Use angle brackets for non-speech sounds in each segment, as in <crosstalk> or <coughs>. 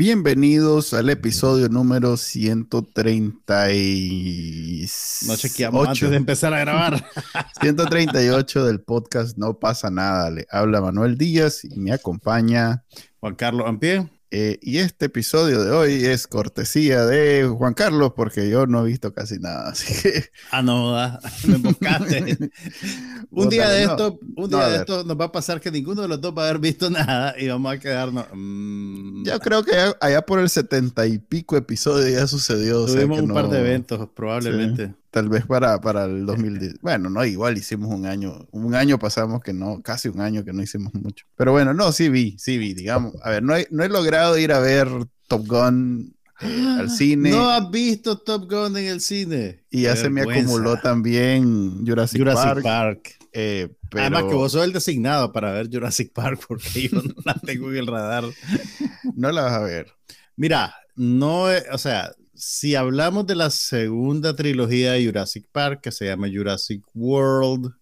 Bienvenidos al episodio número 138. No chequeamos antes de empezar a grabar. <laughs> 138 del podcast No pasa nada. Le habla Manuel Díaz y me acompaña Juan Carlos Ampie. Eh, y este episodio de hoy es cortesía de Juan Carlos, porque yo no he visto casi nada. <laughs> Así que. Ah, no, <laughs> me buscaste. <laughs> un día de esto, un día de esto nos va a pasar que ninguno de los dos va a haber visto nada y vamos a quedarnos. Mm. Yo creo que allá, por el setenta y pico episodio ya sucedió. Tuvimos un par de eventos, probablemente. Tal vez para, para el 2010. Bueno, no, igual hicimos un año. Un año pasamos que no, casi un año que no hicimos mucho. Pero bueno, no, sí vi, sí vi, digamos. A ver, no he, no he logrado ir a ver Top Gun eh, al cine. No has visto Top Gun en el cine. Y ya se me acumuló también Jurassic, Jurassic Park. Eh, Además que vos sos el designado para ver Jurassic Park <laughs> porque yo no la tengo en el radar. no la vas a ver. Mira, no, o sea, si hablamos de la segunda trilogía de Jurassic Park, que se llama Jurassic World,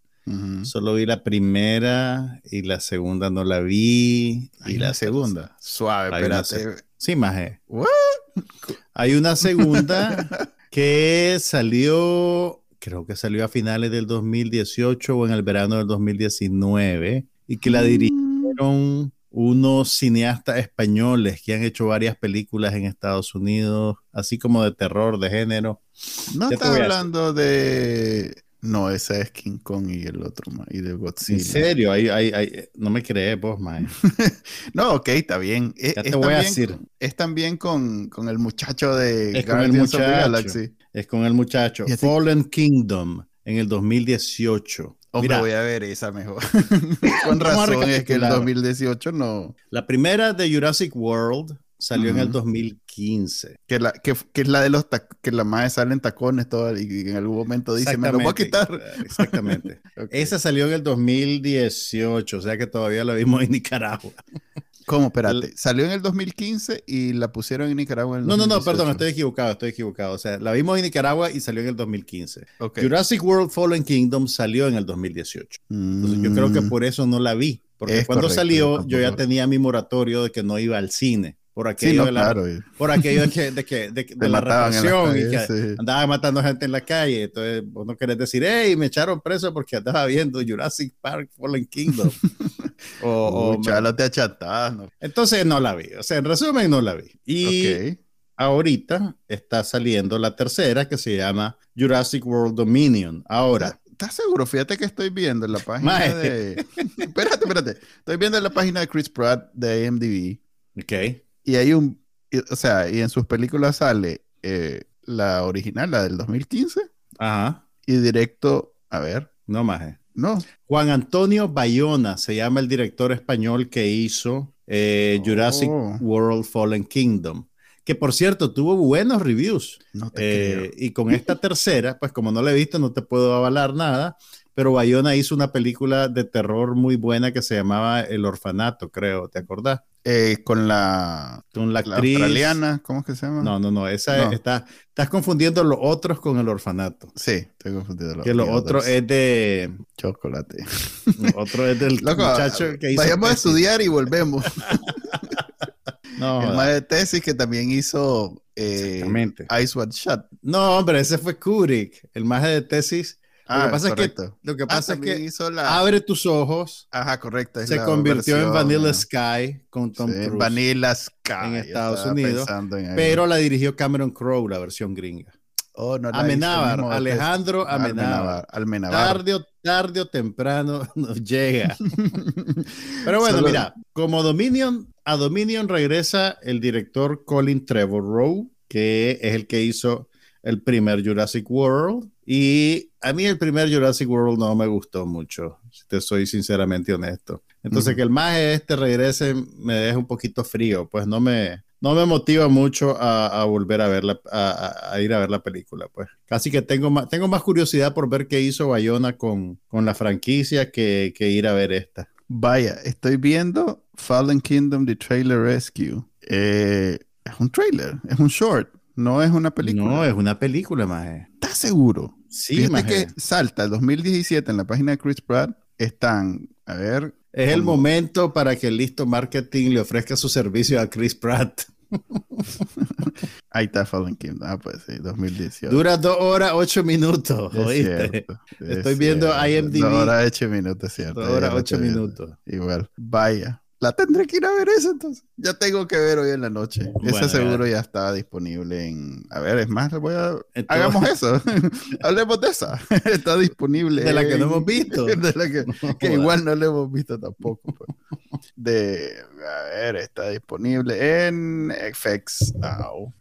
solo vi la primera y la segunda no la vi. Y la, segunda, suave, espérate. Sí, maje. Hay una segunda <laughs> que salió, creo que salió a finales del 2018 o en el verano del 2019 y que la mm. dirigieron unos cineastas españoles que han hecho varias películas en Estados Unidos, así como de terror, de género. No está hablando de... No, esa es King Kong y el otro, y de Godzilla. En serio, no me crees vos, man. <laughs> no, ok, está bien. E, ya te voy a decir. Es también con, con, el muchacho de es con el muchacho, Galaxy. Es con el muchacho. Fallen Kingdom en el 2018. Mira, voy a ver esa mejor. <laughs> <laughs> Con razón, es que el 2018 no. La primera de Jurassic World salió en el 2015. Que, la, que, que, es la de los que la madre sale en tacones todo, y en algún momento dice, me lo voy a quitar. Exactamente. <laughs> Esa salió en el 2018, o sea que todavía la vimos en Nicaragua. ¿Cómo? Espérate. Salió en el 2015 y la pusieron en Nicaragua en el No, no, no, perdón, estoy equivocado, estoy equivocado. O sea, la vimos en Nicaragua y salió en el 2015. Jurassic World Fallen Kingdom salió en el 2018. Entonces yo creo que mm. por eso no la vi. Porque cuando salió yo ya tenía mi moratorio de que no iba al cine por aquello, de, la, por aquello de, que, de, que, de, <laughs> la represión y que andaba matando gente en la calle. Entonces, vos no querés decir, hey, me echaron preso porque andaba viendo Jurassic Park Fallen Kingdom. <laughs> o, o ya te achatás. ¿no? Entonces, no la vi. O sea, en resumen, no la vi. Y ahorita está saliendo la tercera que se llama Jurassic World Dominion. Ahora. ¿Estás seguro? Fíjate que estoy viendo en la <laughs> página de. espérate, espérate. Estoy viendo en la página de Chris Pratt de IMDb. Ok y hay un, o sea, y en sus películas sale eh, la original, la del 2015. Ajá. Y directo, a ver. No más. No. Juan Antonio Bayona se llama el director español que hizo eh, Jurassic oh. World Fallen Kingdom. Que por cierto, tuvo buenos reviews. No te eh, Y con esta tercera, pues como no la he visto, no te puedo avalar nada pero Bayona hizo una película de terror muy buena que se llamaba El Orfanato, creo, ¿te acordás? Eh, con la, con la, actriz australiana, ¿cómo es que se llama? No, no, no, esa está, estás confundiendo los otros con el orfanato. Sí, estoy confundiendo los Que lo otro es de chocolate. otro es del <laughs> muchacho que hizo. Vayamos a estudiar y volvemos. <laughs> no, el más de tesis que también hizo eh, Ice White Shut. No, hombre, ese fue Kubrick. El más de tesis lo que pasa es que, lo que, pasa es que abre tus ojos. Ajá, correcto. Se convirtió en Vanilla Sky con Tom Cruise. Vanilla Sky. En Estados Unidos. Pero la dirigió Cameron Crowe, la versión gringa. Oh, no Amenábar, Alejandro Amenábar. Tarde, o, tarde o temprano <laughs> nos llega. <laughs> Pero bueno, mira, como Dominion, a Dominion regresa el director Colin Trevorrow, que es el que hizo el primer Jurassic World. Y a mí el primer Jurassic World no me gustó mucho, si te soy sinceramente honesto. Entonces, que el más este regrese me deja un poquito frío, pues no me, no me motiva mucho a, volver a verla, a, ir a ver la película, pues. Casi que tengo más, tengo más curiosidad por ver qué hizo Bayona con, con la franquicia que, que ir a ver esta. Vaya, estoy viendo Fallen Kingdom The Trailer Rescue. Eh, es un trailer, es un short, no es una película. No, es una película, más. ¿Estás seguro? Sí, más. que salta el 2017 en la página de Chris Pratt. Están, a ver. Es el momento para que el listo marketing le ofrezca su servicio a Chris Pratt. <laughs> Ahí está Fallen Kingdom. Ah, pues sí, 2018. Dura dos horas, ocho minutos. ¿oíste? Estoy viendo IMDb. Dos horas, ocho minutos, cierto. Dos horas, ocho minutos. Igual. Vaya. La tendré que ir a ver eso entonces. Ya tengo que ver hoy en la noche. Ese seguro ya. está disponible en. A ver, es más, voy a. Hagamos eso. <laughs> Hablemos de esa. <laughs> está disponible. De la que no hemos visto. <laughs> de la que, que igual no la hemos visto tampoco. Pues. De. A ver, está disponible en FX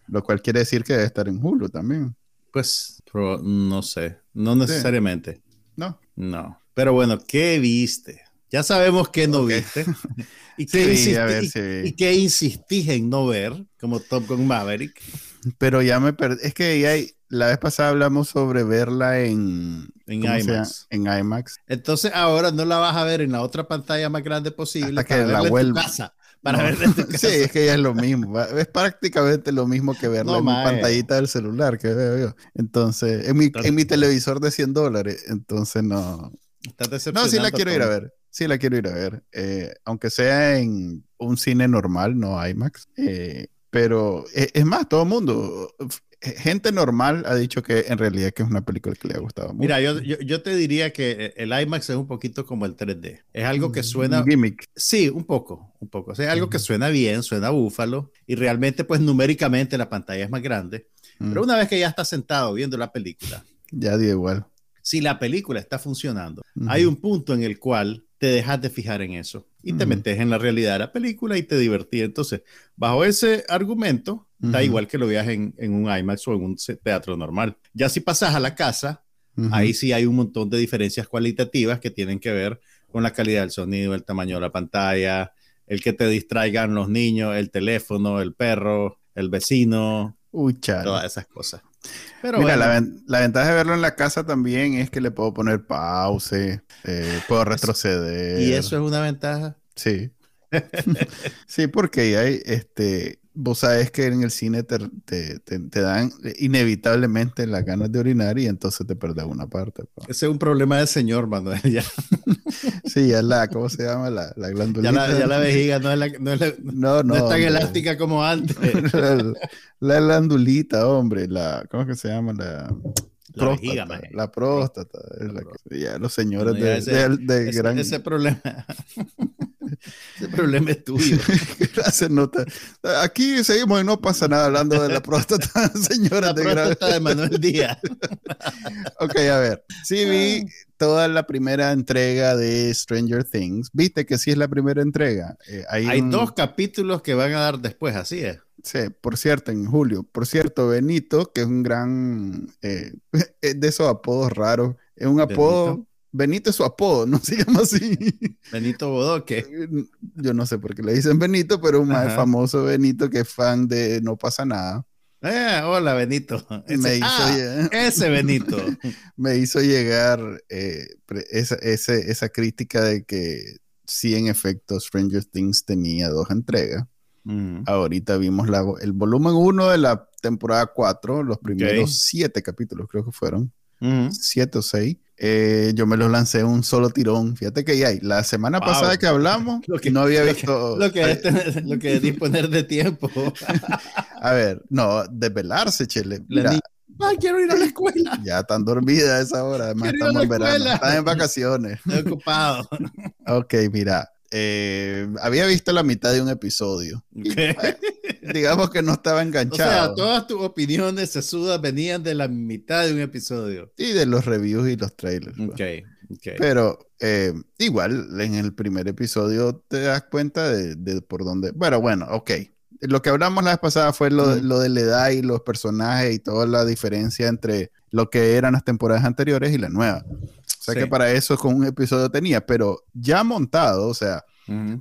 Lo cual quiere decir que debe estar en Hulu también. Pues, no sé. No necesariamente. No. No. Pero bueno, ¿qué viste? Ya sabemos que no viste. ¿Y qué, insistís en no ver, como Top Gun Maverick? Pero ya me perdí. Es que ya la vez pasada hablamos sobre verla en, en IMAX. En IMAX. Entonces ahora no la vas a ver en la otra pantalla más grande posible. Hasta que la vuelva. casa. Para verla en tu <laughs> casa. Sí, es que ya es lo mismo. Es prácticamente lo mismo que verla en mi pantallita del celular que veo yo. Entonces, en mi, en mi televisor de 100 dólares. Entonces no. No, sí la quiero ir a ver. Sí, la quiero ir a ver. Eh, aunque sea en un cine normal, no IMAX. Eh, pero eh, es, más, todo el mundo, gente normal ha dicho que en realidad que es una película que le ha gustado mucho. Mira, yo, yo, te diría que el IMAX es un poquito como el 3D. Es algo que suena... gimmick. Sí, un poco, un poco. O sea, algo que suena bien, suena búfalo. Y realmente, pues numéricamente la pantalla es más grande. Pero una vez que ya estás sentado viendo la película... Ya dio igual. Si la película está funcionando, hay un punto en el cual te dejas de fijar en eso y te metes en la realidad de la película y te divertís. Entonces, bajo ese argumento, da igual que lo veas en, un IMAX o en un teatro normal. Ya si pasas a la casa, ahí sí hay un montón de diferencias cualitativas que tienen que ver con la calidad del sonido, el tamaño de la pantalla, el que te distraigan los niños, el teléfono, el perro, el vecino, todas esas cosas. Mira, la, ventaja de verlo en la casa también es que le puedo poner pause, eh, puedo retroceder. ¿Y eso es una ventaja? Sí. <laughs> sí, porque hay, este, vos sabes que en el cine te, dan inevitablemente las ganas de orinar y entonces te perdes una parte. Ese es un problema del señor, Manuel. <laughs> Ya. sí, ya la, ¿cómo se llama? La, la glandulita. Ya la, vejiga no es, la, no, no, es tan elástica como antes. <laughs> la, glandulita, hombre. La, ¿Cómo es que se llama? La, próstata, la próstata. Es la que, ya los señores de, de, gran... Ese problema. <laughs> <laughs> Ese problema es tuyo. <laughs> Gracias, nota. Aquí seguimos y no pasa nada hablando de la próstata, <laughs> señora. La de próstata de Manuel Díaz. ok, a ver. Sí vi toda la primera entrega de Stranger Things. ¿Viste que sí es la primera entrega? Eh, hay, dos capítulos que van a dar después, así es. Sí, por cierto, en julio. Por cierto, Benito, que es un gran... Eh, de esos apodos raros. Es un apodo... Benito es su apodo, no <laughs> se llama así. Benito Bodoque. Yo no sé por qué le dicen Benito, pero un más famoso Benito que es fan de No pasa nada. Eh, hola Benito. Ese, ah, ese Benito. <laughs> me hizo llegar eh, esa, esa, crítica de que sí, en efecto, Stranger Things tenía dos entregas. Ahorita vimos la, el volumen 1 de la temporada 4, los primeros siete capítulos creo que fueron. Siete o seis. Eh, yo me los lancé un solo tirón. Fíjate que hay. La semana pasada que hablamos, lo que, no había <laughs> visto. lo, que es lo que es disponer de tiempo. <laughs> a ver, no, desvelarse, chele. Mira, Ay, quiero ir a la escuela. Ya están dormidas a esa hora. Además, estamos en verano. Están en vacaciones. Estoy ocupado. <laughs> ok, mira. Eh, había visto la mitad de un episodio. <laughs> digamos que no estaba enganchado. O sea, todas tus opiniones sesudas venían de la mitad de un episodio. Y de los reviews y los trailers. Pues. Pero eh, igual, en el primer episodio te das cuenta de, por dónde. Bueno, bueno, ok. Lo que hablamos la vez pasada fue lo, lo de la edad y los personajes y toda la diferencia entre lo que eran las temporadas anteriores y la nueva. O sea que para eso con un episodio tenía, pero ya montado, o sea,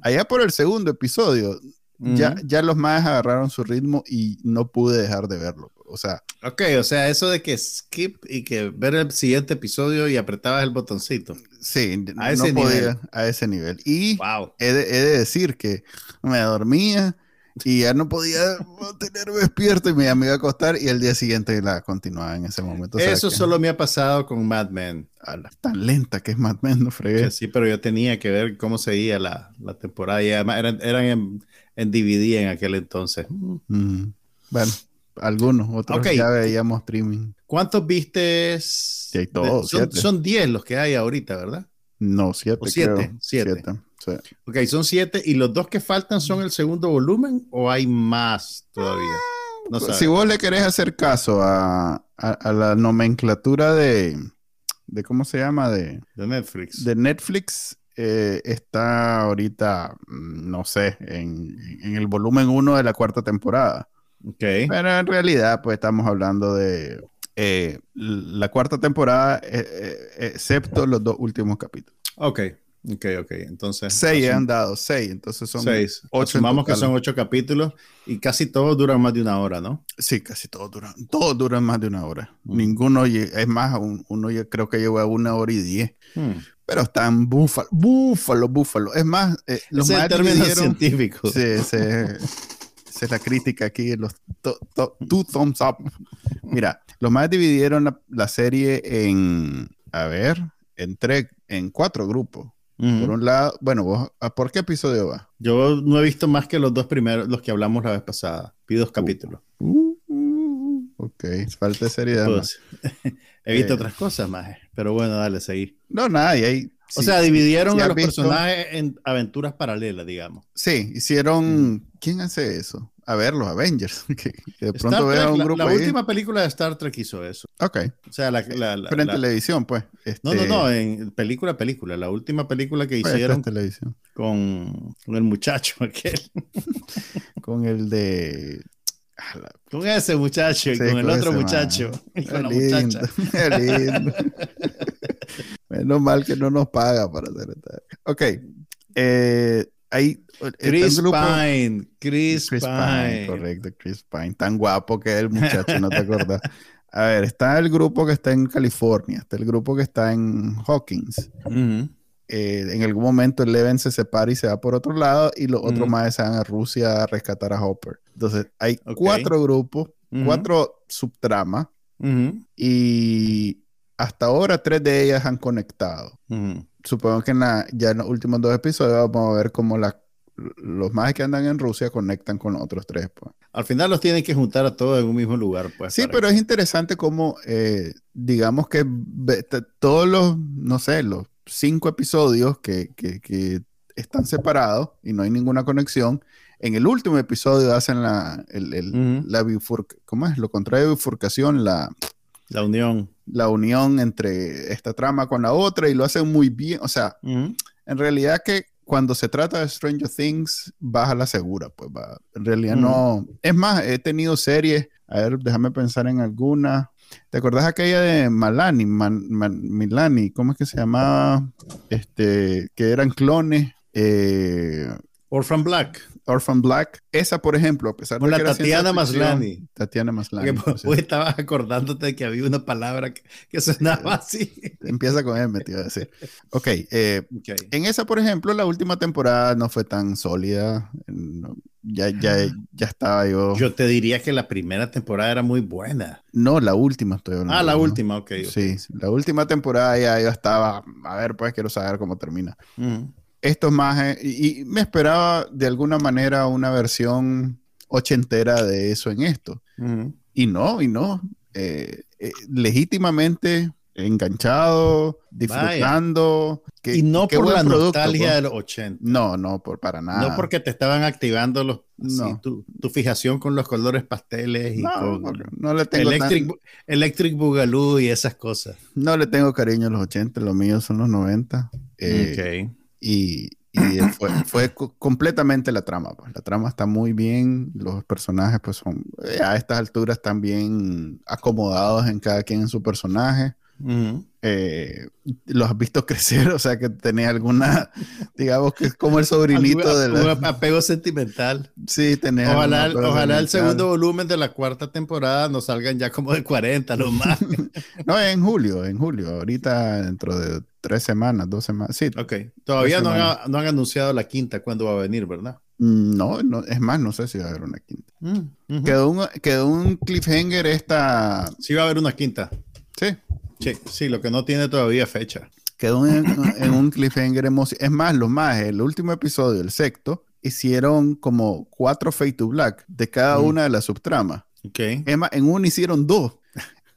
allá por el segundo episodio, ya, ya los más agarraron su ritmo y no pude dejar de verlo. O sea. Ok, o sea, eso de que skip y que ver el siguiente episodio y apretabas el botoncito. Sí, a ese nivel. a ese nivel. Y he, de, he de decir que me dormía y ya no podía mantenerme despierto y me, iba a acostar y el día siguiente la continuaba en ese momento. Eso solo me ha pasado con Mad Men. tan lenta que es Mad Men, no fregué. Sí, pero yo tenía que ver cómo seguía la, la temporada y además eran, eran en, en, DVD en aquel entonces. Mm. Bueno, algunos, otros ya veíamos streaming. ¿Cuántos viste? Sí, todos, son 10 los que hay ahorita, ¿verdad? No, 7. 7. 7. Ok, son siete. ¿Y los dos que faltan son el segundo volumen o hay más todavía? No si vos le querés hacer caso a, la nomenclatura de, de, ¿cómo se llama? De, Netflix. De Netflix, eh, está ahorita, mm, no sé, en, el volumen 1 de la cuarta temporada. Ok. Pero en realidad, pues estamos hablando de eh, la cuarta temporada, eh, excepto los dos últimos capítulos. Ok. Ok, ok. Entonces. Seis han dado, seis. Entonces son seis. ocho. Vamos que son ocho capítulos y casi todos duran más de una hora, ¿no? Sí, casi todos duran. Todos duran más de una hora. Mm. Ninguno, es más, uno yo creo que lleva una hora y diez. Mm. Pero están búfalo, búfalo, búfalo. Es más, eh, los más términos científicos. Sí, sí. es la crítica aquí, los two thumbs up. Mira, los más dividieron la, la serie en, a ver, entre, en cuatro grupos. Por un lado, bueno, vos, ¿por qué episodio va? Yo no he visto más que los dos primeros, los que hablamos la vez pasada. Vi dos uh. capítulos. Uh, uh, ok, falta de seriedad. Pues, <laughs> he visto eh. otras cosas más, pero bueno, dale, seguí. No, nada, y ahí. O sea, dividieron a los personajes en aventuras paralelas, digamos. Sí, hicieron. ¿Quién hace eso? A ver los Avengers. <laughs> Que, de pronto vea un grupo. La, última película de Star Trek hizo eso. Ok. O sea, la. Pero en televisión, pues. No, no, no, en película, película. La última película que pues, hicieron. televisión. Con, con el muchacho <laughs> aquel. <laughs> con el de. Con ese muchacho y con, el otro muchacho. Y con la muchacha. lindo. Menos mal que no nos paga para hacer esto. Ok. Eh, ahí Chris Pine, Chris, Pine. Correcto, Chris Pine. Tan guapo que es el muchacho, no te acuerdas. A ver, está el grupo que está en California, está el grupo que está en Hawkins. Eh, en algún momento el Leven se separa y se va por otro lado y los otros más se van a Rusia a rescatar a Hopper. Entonces hay cuatro grupos, cuatro subtramas y hasta ahora tres de ellas han conectado. Supongo que en ya en los últimos dos episodios vamos a ver cómo la los más que andan en Rusia conectan con los otros tres. Pues. Al final los tienen que juntar a todos en un mismo lugar. Pues, sí, pero es interesante cómo, eh, digamos que todos los, no sé, los cinco episodios que, que, están separados y no hay ninguna conexión, en el último episodio hacen la, el, la ¿cómo es? Lo contrario de bifurcación, la... La unión. La unión entre esta trama con la otra y lo hacen muy bien. O sea, en realidad que cuando se trata de Stranger Things, baja la segura, pues va. En realidad no. Es más, he tenido series, a ver, déjame pensar en alguna. ¿Te acordás aquella de Malani, Milani, cómo es que se llamaba? Este, que eran clones. Eh, Orphan Black. Orphan Black. Esa, por ejemplo, a pesar de que Tatiana Maslani. Tatiana Maslani. Porque vos <laughs> estabas acordándote de que había una palabra que, que sonaba así. Empieza con M, te iba a decir. Ok, eh, En esa, por ejemplo, la última temporada no fue tan sólida. ya, ya, ya estaba yo. Yo te diría que la primera temporada era muy buena. No, la última estoy hablando. Ah, la última, ok. Sí, la última temporada ya yo estaba. A ver, pues quiero saber cómo termina estos más, y, me esperaba de alguna manera una versión ochentera de eso en esto. Y no, y no. Eh, eh, legítimamente enganchado, disfrutando. y no por la nostalgia pues. de los 80. No, no, por, para nada. No porque te estaban activando los, tu, fijación con los colores pasteles y con no le tengo Electric, Electric Boogaloo y esas cosas. No le tengo cariño a los 80, los míos son los 90. Eh, y, fue, completamente la trama. Pues. La trama está muy bien, los personajes pues son, eh, a estas alturas están bien acomodados en cada quien en su personaje. Eh, los has visto <laughs> crecer, o sea que tenés alguna, digamos que es como el sobrinito de Un apego sentimental. Sí, tenés. Ojalá, ojalá el segundo volumen de la cuarta temporada nos salgan ya como de 40 lo más. no, en julio, en julio, ahorita dentro de tres semanas, dos semanas. Sí. Ok, todavía no han, no han, anunciado la quinta cuándo va a venir, ¿verdad? Mm, no, no, es más, no sé si va a haber una quinta. Mm, quedó, un, quedó un cliffhanger esta. Sí, va a haber una quinta. Sí. Sí, sí, lo que no tiene todavía fecha. Quedó en, un cliffhanger emocionante. Es más, lo más, el último episodio, el sexto, hicieron como cuatro Fate to Black de cada una de las subtramas. Ok. Es más, en uno hicieron dos,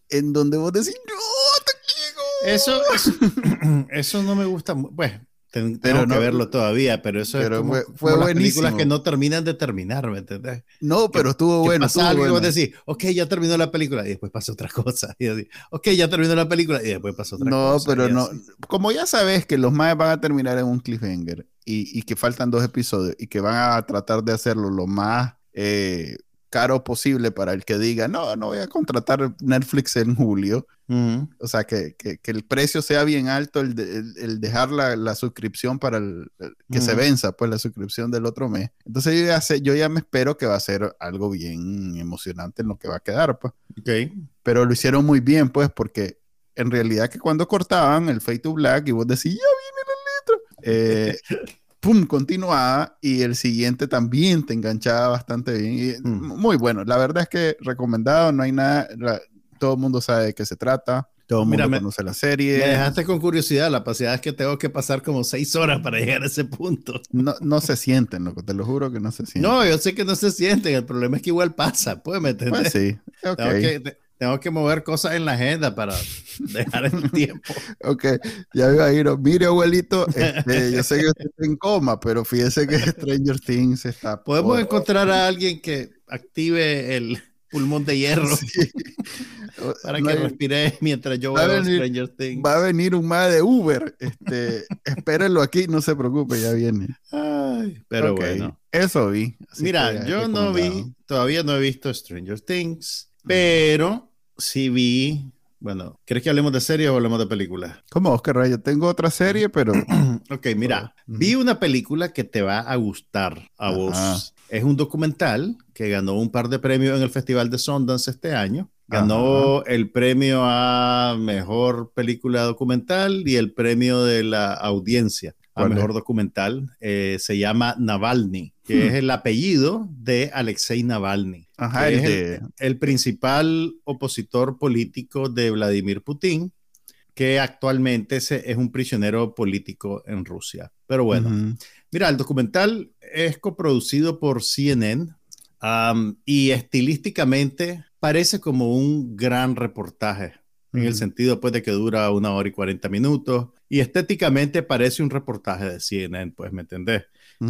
en donde vos decís, no, te Eso, eso, <clears throat> eso no me gusta. Bueno, tengo pero no, que verlo todavía, pero eso es como, fue, las películas que no terminan de terminar, ¿me entendés? No, pero estuvo bueno. Pasa algo bueno. decís, ok, ya terminó la película y después pasa otra <laughs> cosa. Y así, ok, ya terminó la película y después pasa otra cosa. No, pero no. Como ya sabes que los más van a terminar en un cliffhanger y, y, que faltan dos episodios y que van a tratar de hacerlo lo más eh, caro posible para el que diga, no, no voy a contratar Netflix en julio. O sea, que, que, que, el precio sea bien alto, el, el, dejar la, la, suscripción para el, que se venza, pues la suscripción del otro mes. Entonces yo ya, sé, yo ya me espero que va a ser algo bien emocionante en lo que va a quedar, pues. Okay. Pero lo hicieron muy bien, pues, porque en realidad que cuando cortaban el Fade to Black y vos decís, ya viene la letra. Eh, <laughs> pum, continuaba y el siguiente también te enganchaba bastante bien. Mm. Muy bueno, la verdad es que recomendado, no hay nada, todo el mundo sabe de qué se trata. Todo el mundo Mira, conoce la serie. Me dejaste con curiosidad. La pasidad es que tengo que pasar como seis horas para llegar a ese punto. No, no se sienten, loco. Te lo juro que no se sienten. No, yo sé que no se sienten. El problema es que igual pasa. Puedes meter. Pues sí. Okay tengo que mover cosas en la agenda para dejar el <laughs> tiempo. ok, ya a ir. Mire, abuelito, este, yo sé que usted está en coma, pero fíjese que <laughs> Stranger Things está. Podemos encontrar a alguien que active el pulmón de hierro <laughs> para que respire mientras yo veo Stranger Things. Va a venir un más de Uber. Este, espérenlo aquí, no se preocupe, ya viene. Ay, pero bueno. Eso vi. Mira, yo no vi, todavía no he visto Stranger Things, pero sí vi. Bueno, ¿quieres que hablemos de series o hablemos de películas? ¿Cómo, Oscar Yo tengo otra serie, pero. <clears throat> ok, mira, vi una película que te va a gustar a vos. Es un documental que ganó un par de premios en el Festival de Sundance este año. Ganó el premio a mejor película documental y el premio de la audiencia mejor documental. Eh, se llama Navalny, que hmm. es el apellido de Alexei Navalny. Ajá, es el, principal opositor político de Vladimir Putin, que actualmente es, es un prisionero político en Rusia. Pero bueno, mira, el documental es coproducido por CNN y estilísticamente parece como un gran reportaje en el sentido pues de que dura una hora y 40 minutos y estéticamente parece un reportaje de CNN, pues, ¿me entendés?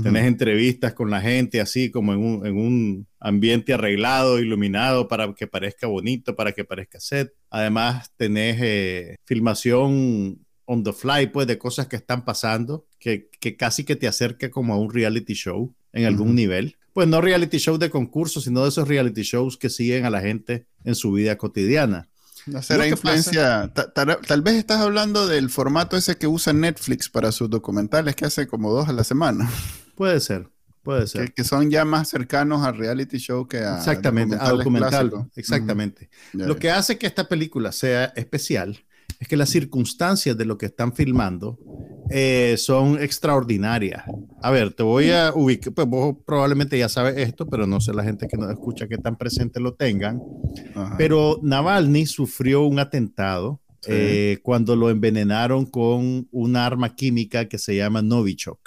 Tenés entrevistas con la gente así como en un, en un, ambiente arreglado, iluminado para que parezca bonito, para que parezca set. Además, tenés eh, filmación on the fly, pues, de cosas que están pasando, que, que casi que te acerca como a un reality show en algún nivel. Pues no reality show de concurso, sino de esos reality shows que siguen a la gente en su vida cotidiana. No será influencia. Tal, vez estás hablando del formato ese que usa Netflix para sus documentales que hace como dos a la semana. <laughs> Puede ser, puede ser. Que, son ya más cercanos a reality show que a. Exactamente, a documental. Exactamente. Lo que hace que esta película sea especial es que las circunstancias de lo que están filmando eh, son extraordinarias. A ver, te voy a ubicar, pues vos probablemente ya sabes esto, pero no sé la gente que nos escucha que tan presente lo tengan. Pero Navalny sufrió un atentado eh, cuando lo envenenaron con una arma química que se llama Novichok,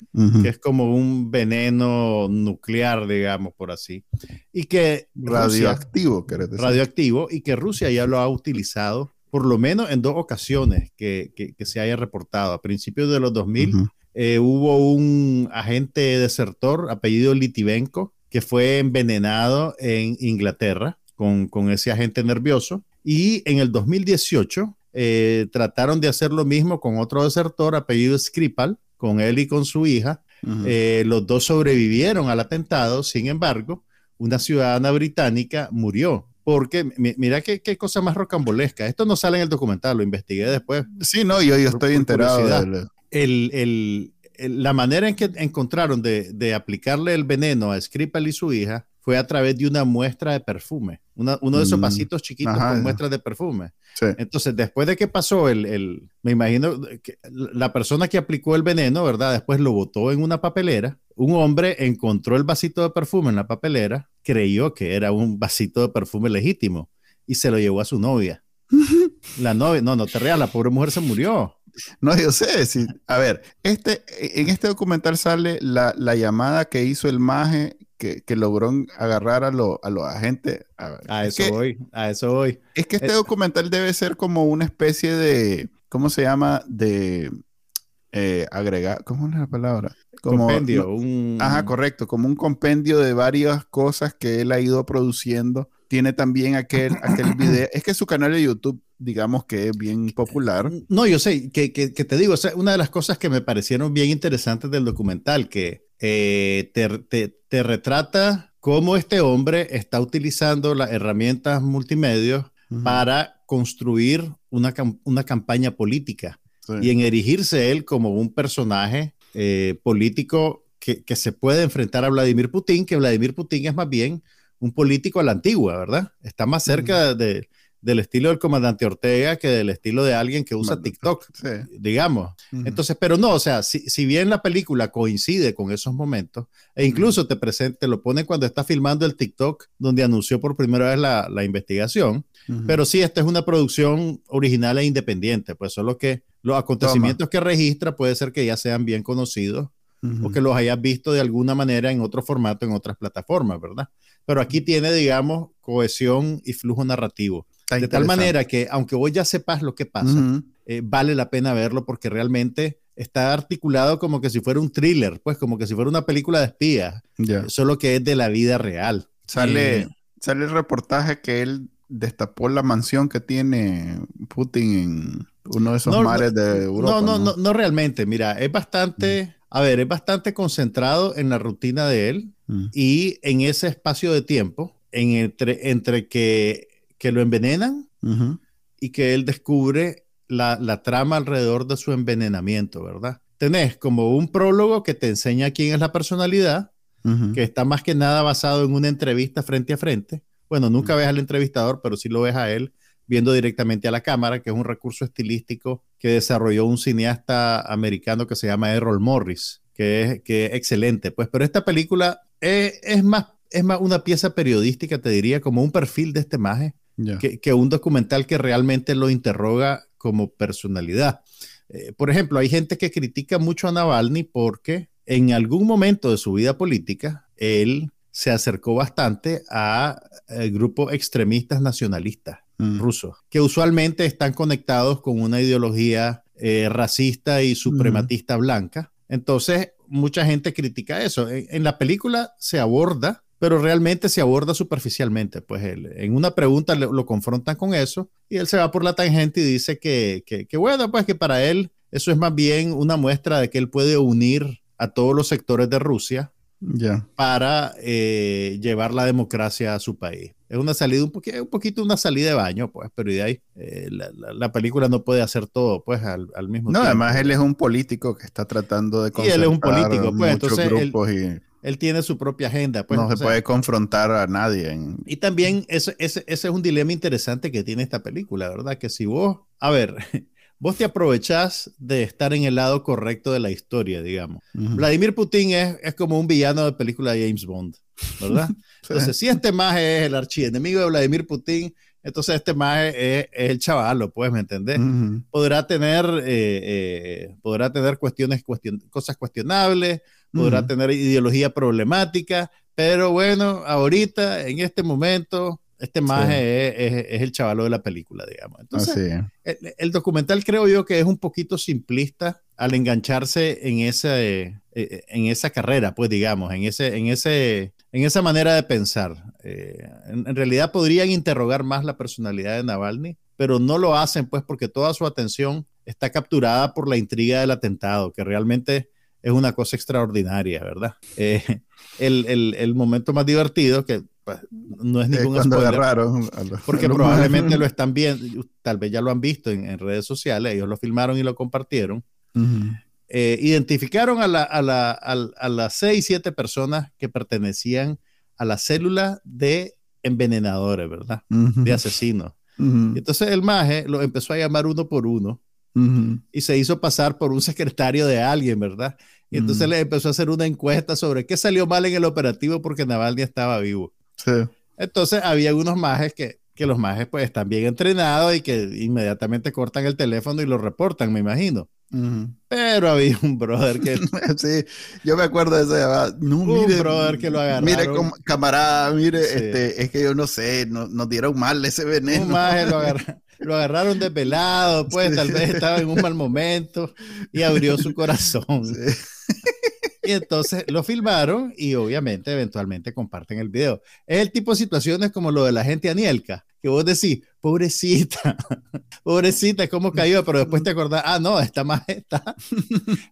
que es como un veneno nuclear, digamos, por así. Y que... Radioactivo, decir? Radioactivo, y que Rusia ya lo ha utilizado por lo menos en dos ocasiones que, que, se haya reportado. A principios de los 2000 eh, hubo un agente desertor apellido Litivenko que fue envenenado en Inglaterra con, con ese agente nervioso. Y en el 2018 eh, trataron de hacer lo mismo con otro desertor apellido Skripal, con él y con su hija. Eh, los dos sobrevivieron al atentado, sin embargo, una ciudadana británica murió porque mira qué, qué, cosa más rocambolesca. Esto no sale en el documental, lo investigué después. Sí, no, yo, yo estoy enterado. De el, el, la manera en que encontraron de, de, aplicarle el veneno a Skripal y su hija fue a través de una muestra de perfume, uno de esos mm, vasitos chiquitos con muestras de perfume. Entonces, después de que pasó el, el, me imagino que la persona que aplicó el veneno, ¿verdad? Después lo botó en una papelera. Un hombre encontró el vasito de perfume en la papelera, creyó que era un vasito de perfume legítimo y se lo llevó a su novia. La novia, no, no te reas, la pobre mujer se murió. No, yo sé. Sí. A ver, este, en este documental sale la, la llamada que hizo el maje que, que logró agarrar a, lo, a los agentes. A, eso voy, a eso voy. Es que este eh, documental debe ser como una especie de, ¿cómo se llama? De eh, agregar, ¿cómo es la palabra? Como, compendio. Un... Ajá, correcto, como un compendio de varias cosas que él ha ido produciendo. Tiene también aquel, aquel <clears throat> video, es que su canal de YouTube digamos que es bien popular. No, yo sé, que, que, te digo, o una de las cosas que me parecieron bien interesantes del documental, que eh, te, te, retrata cómo este hombre está utilizando las herramientas multimedia para construir una, una campaña política y en erigirse él como un personaje eh, político que, que, se puede enfrentar a Vladimir Putin, que Vladimir Putin es más bien un político a la antigua, ¿verdad? Está más cerca de del estilo del comandante Ortega que del estilo de alguien que usa TikTok, digamos. Entonces, pero no, o sea, si, si, bien la película coincide con esos momentos, e incluso te presente, lo pone cuando está filmando el TikTok donde anunció por primera vez la, la investigación, pero sí, esta es una producción original e independiente, pues solo que los acontecimientos que registra puede ser que ya sean bien conocidos o que los hayas visto de alguna manera en otro formato, en otras plataformas, ¿verdad? Pero aquí tiene, digamos, cohesión y flujo narrativo de tal manera que, aunque vos ya sepas lo que pasa, eh, vale la pena verlo porque realmente está articulado como que si fuera un thriller, pues como que si fuera una película de espías, solo que es de la vida real. Sale, eh, sale el reportaje que él destapó la mansión que tiene Putin en uno de esos mares de Europa. No, no, no, no, realmente. Mira, es bastante, a ver, es bastante concentrado en la rutina de él y en ese espacio de tiempo, en entre, entre que que lo envenenan y que él descubre la, trama alrededor de su envenenamiento, ¿verdad? Tenés como un prólogo que te enseña quién es la personalidad, que está más que nada basado en una entrevista frente a frente. Bueno, nunca ves al entrevistador, pero sí lo ves a él viendo directamente a la cámara, que es un recurso estilístico que desarrolló un cineasta americano que se llama Errol Morris, que es, que excelente. Pues, pero esta película es, es, más, es más una pieza periodística, te diría, como un perfil de este maje que, un documental que realmente lo interroga como personalidad. Eh, por ejemplo, hay gente que critica mucho a Navalny porque en algún momento de su vida política, él se acercó bastante a, eh, grupos extremistas nacionalistas mm. rusos, que usualmente están conectados con una ideología eh, racista y suprematista blanca. Entonces, mucha gente critica eso. en, la película se aborda pero realmente se aborda superficialmente. Pues él, en una pregunta lo, confrontan con eso y él se va por la tangente y dice que, que, bueno, pues que para él eso es más bien una muestra de que él puede unir a todos los sectores de Rusia para eh, llevar la democracia a su país. Es una salida, un, poquito, un poquito una salida de baño, pues, pero de ahí eh, la, película no puede hacer todo, pues, al, mismo tiempo. No, además él es un político que está tratando de Y él es un político, pues, entonces él tiene su propia agenda. Pues, no se puede confrontar a nadie. Y también ese, ese, es un dilema interesante que tiene esta película, ¿verdad? Que si vos, a ver, <laughs> vos te aprovechás de estar en el lado correcto de la historia, digamos. Vladimir Putin es, es, como un villano de película de James Bond, ¿verdad? <laughs> Entonces, si este más es el archienemigo de Vladimir Putin, entonces este más es, el chaval, puedes, ¿me entender? Podrá tener, eh, eh, podrá tener cuestiones, cosas cuestionables, podrá tener ideología problemática, pero bueno, ahorita, en este momento, este maje es, el chavalo de la película, digamos. Entonces, el, documental creo yo que es un poquito simplista al engancharse en esa, eh, eh, en esa carrera, pues digamos, en, ese, en, ese, en esa manera de pensar. Eh, en, en, realidad podrían interrogar más la personalidad de Navalny, pero no lo hacen pues porque toda su atención está capturada por la intriga del atentado, que realmente es una cosa extraordinaria, ¿verdad? Eh, el, el, el, momento más divertido, que pues, no es ningún spoiler. porque probablemente lo están viendo, tal vez ya lo han visto en, redes sociales, ellos lo filmaron y lo compartieron. Eh, identificaron a, la, a, la, a, las seis, siete personas que pertenecían a la célula de envenenadores, ¿verdad? De asesinos. Entonces el maje lo empezó a llamar uno por uno y se hizo pasar por un secretario de alguien, ¿verdad? Y entonces le empezó a hacer una encuesta sobre qué salió mal en el operativo porque Navalny estaba vivo. Entonces había unos majes que, que los majes pues están bien entrenados y que inmediatamente cortan el teléfono y lo reportan, me imagino. Pero había un brother que. <laughs> sí, yo me acuerdo de ese. No, un brother que lo agarraron. Mire, camarada, mire, este, es que yo no sé, no, nos dieron mal ese veneno. Un lo, agarraron, <laughs> lo agarraron desvelado, pues tal vez estaba en un mal momento y abrió su corazón. Y entonces lo filmaron y obviamente eventualmente comparten el video. Es el tipo de situaciones como lo de la gente Anielka, que vos decís, pobrecita, <laughs> pobrecita, cómo cayó, pero después te <laughs> acordás, ah, no, esta maje está,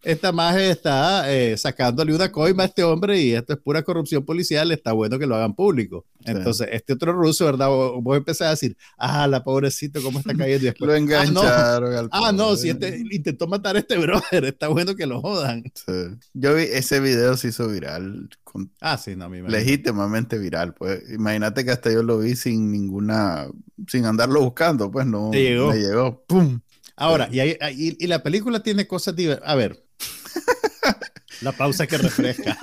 esta maje está eh, sacándole una coima a este hombre y esto es pura corrupción policial, está bueno que lo hagan público. Entonces, este otro ruso, ¿verdad? Vos, empezás a decir, ah, la pobrecita, cómo está cayendo. Y después, lo engancharon. Ah, no, <laughs> ah, no si este intentó matar a este brother, está bueno que lo jodan. Yo vi ese video, se hizo viral. Ah, sí, no, Legítimamente viral, pues. Imagínate que hasta yo lo vi sin ninguna, sin andarlo buscando, pues no. Me llegó. llegó, ¡pum! Ahora, y, y, la película tiene cosas divertidas. A ver. <laughs> La pausa que refresca.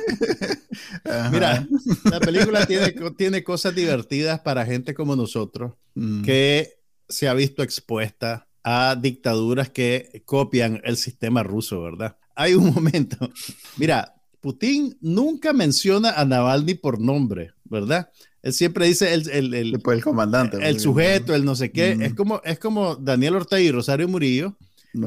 Mira, la película tiene, tiene cosas divertidas para gente como nosotros mm. que se ha visto expuesta a dictaduras que copian el sistema ruso, ¿verdad? Hay un momento. Mira, Putin nunca menciona a Navalny por nombre, ¿verdad? Él siempre dice el, el, el, el comandante. El sujeto, el no sé qué. Es, como, es como Daniel Ortega y Rosario Murillo,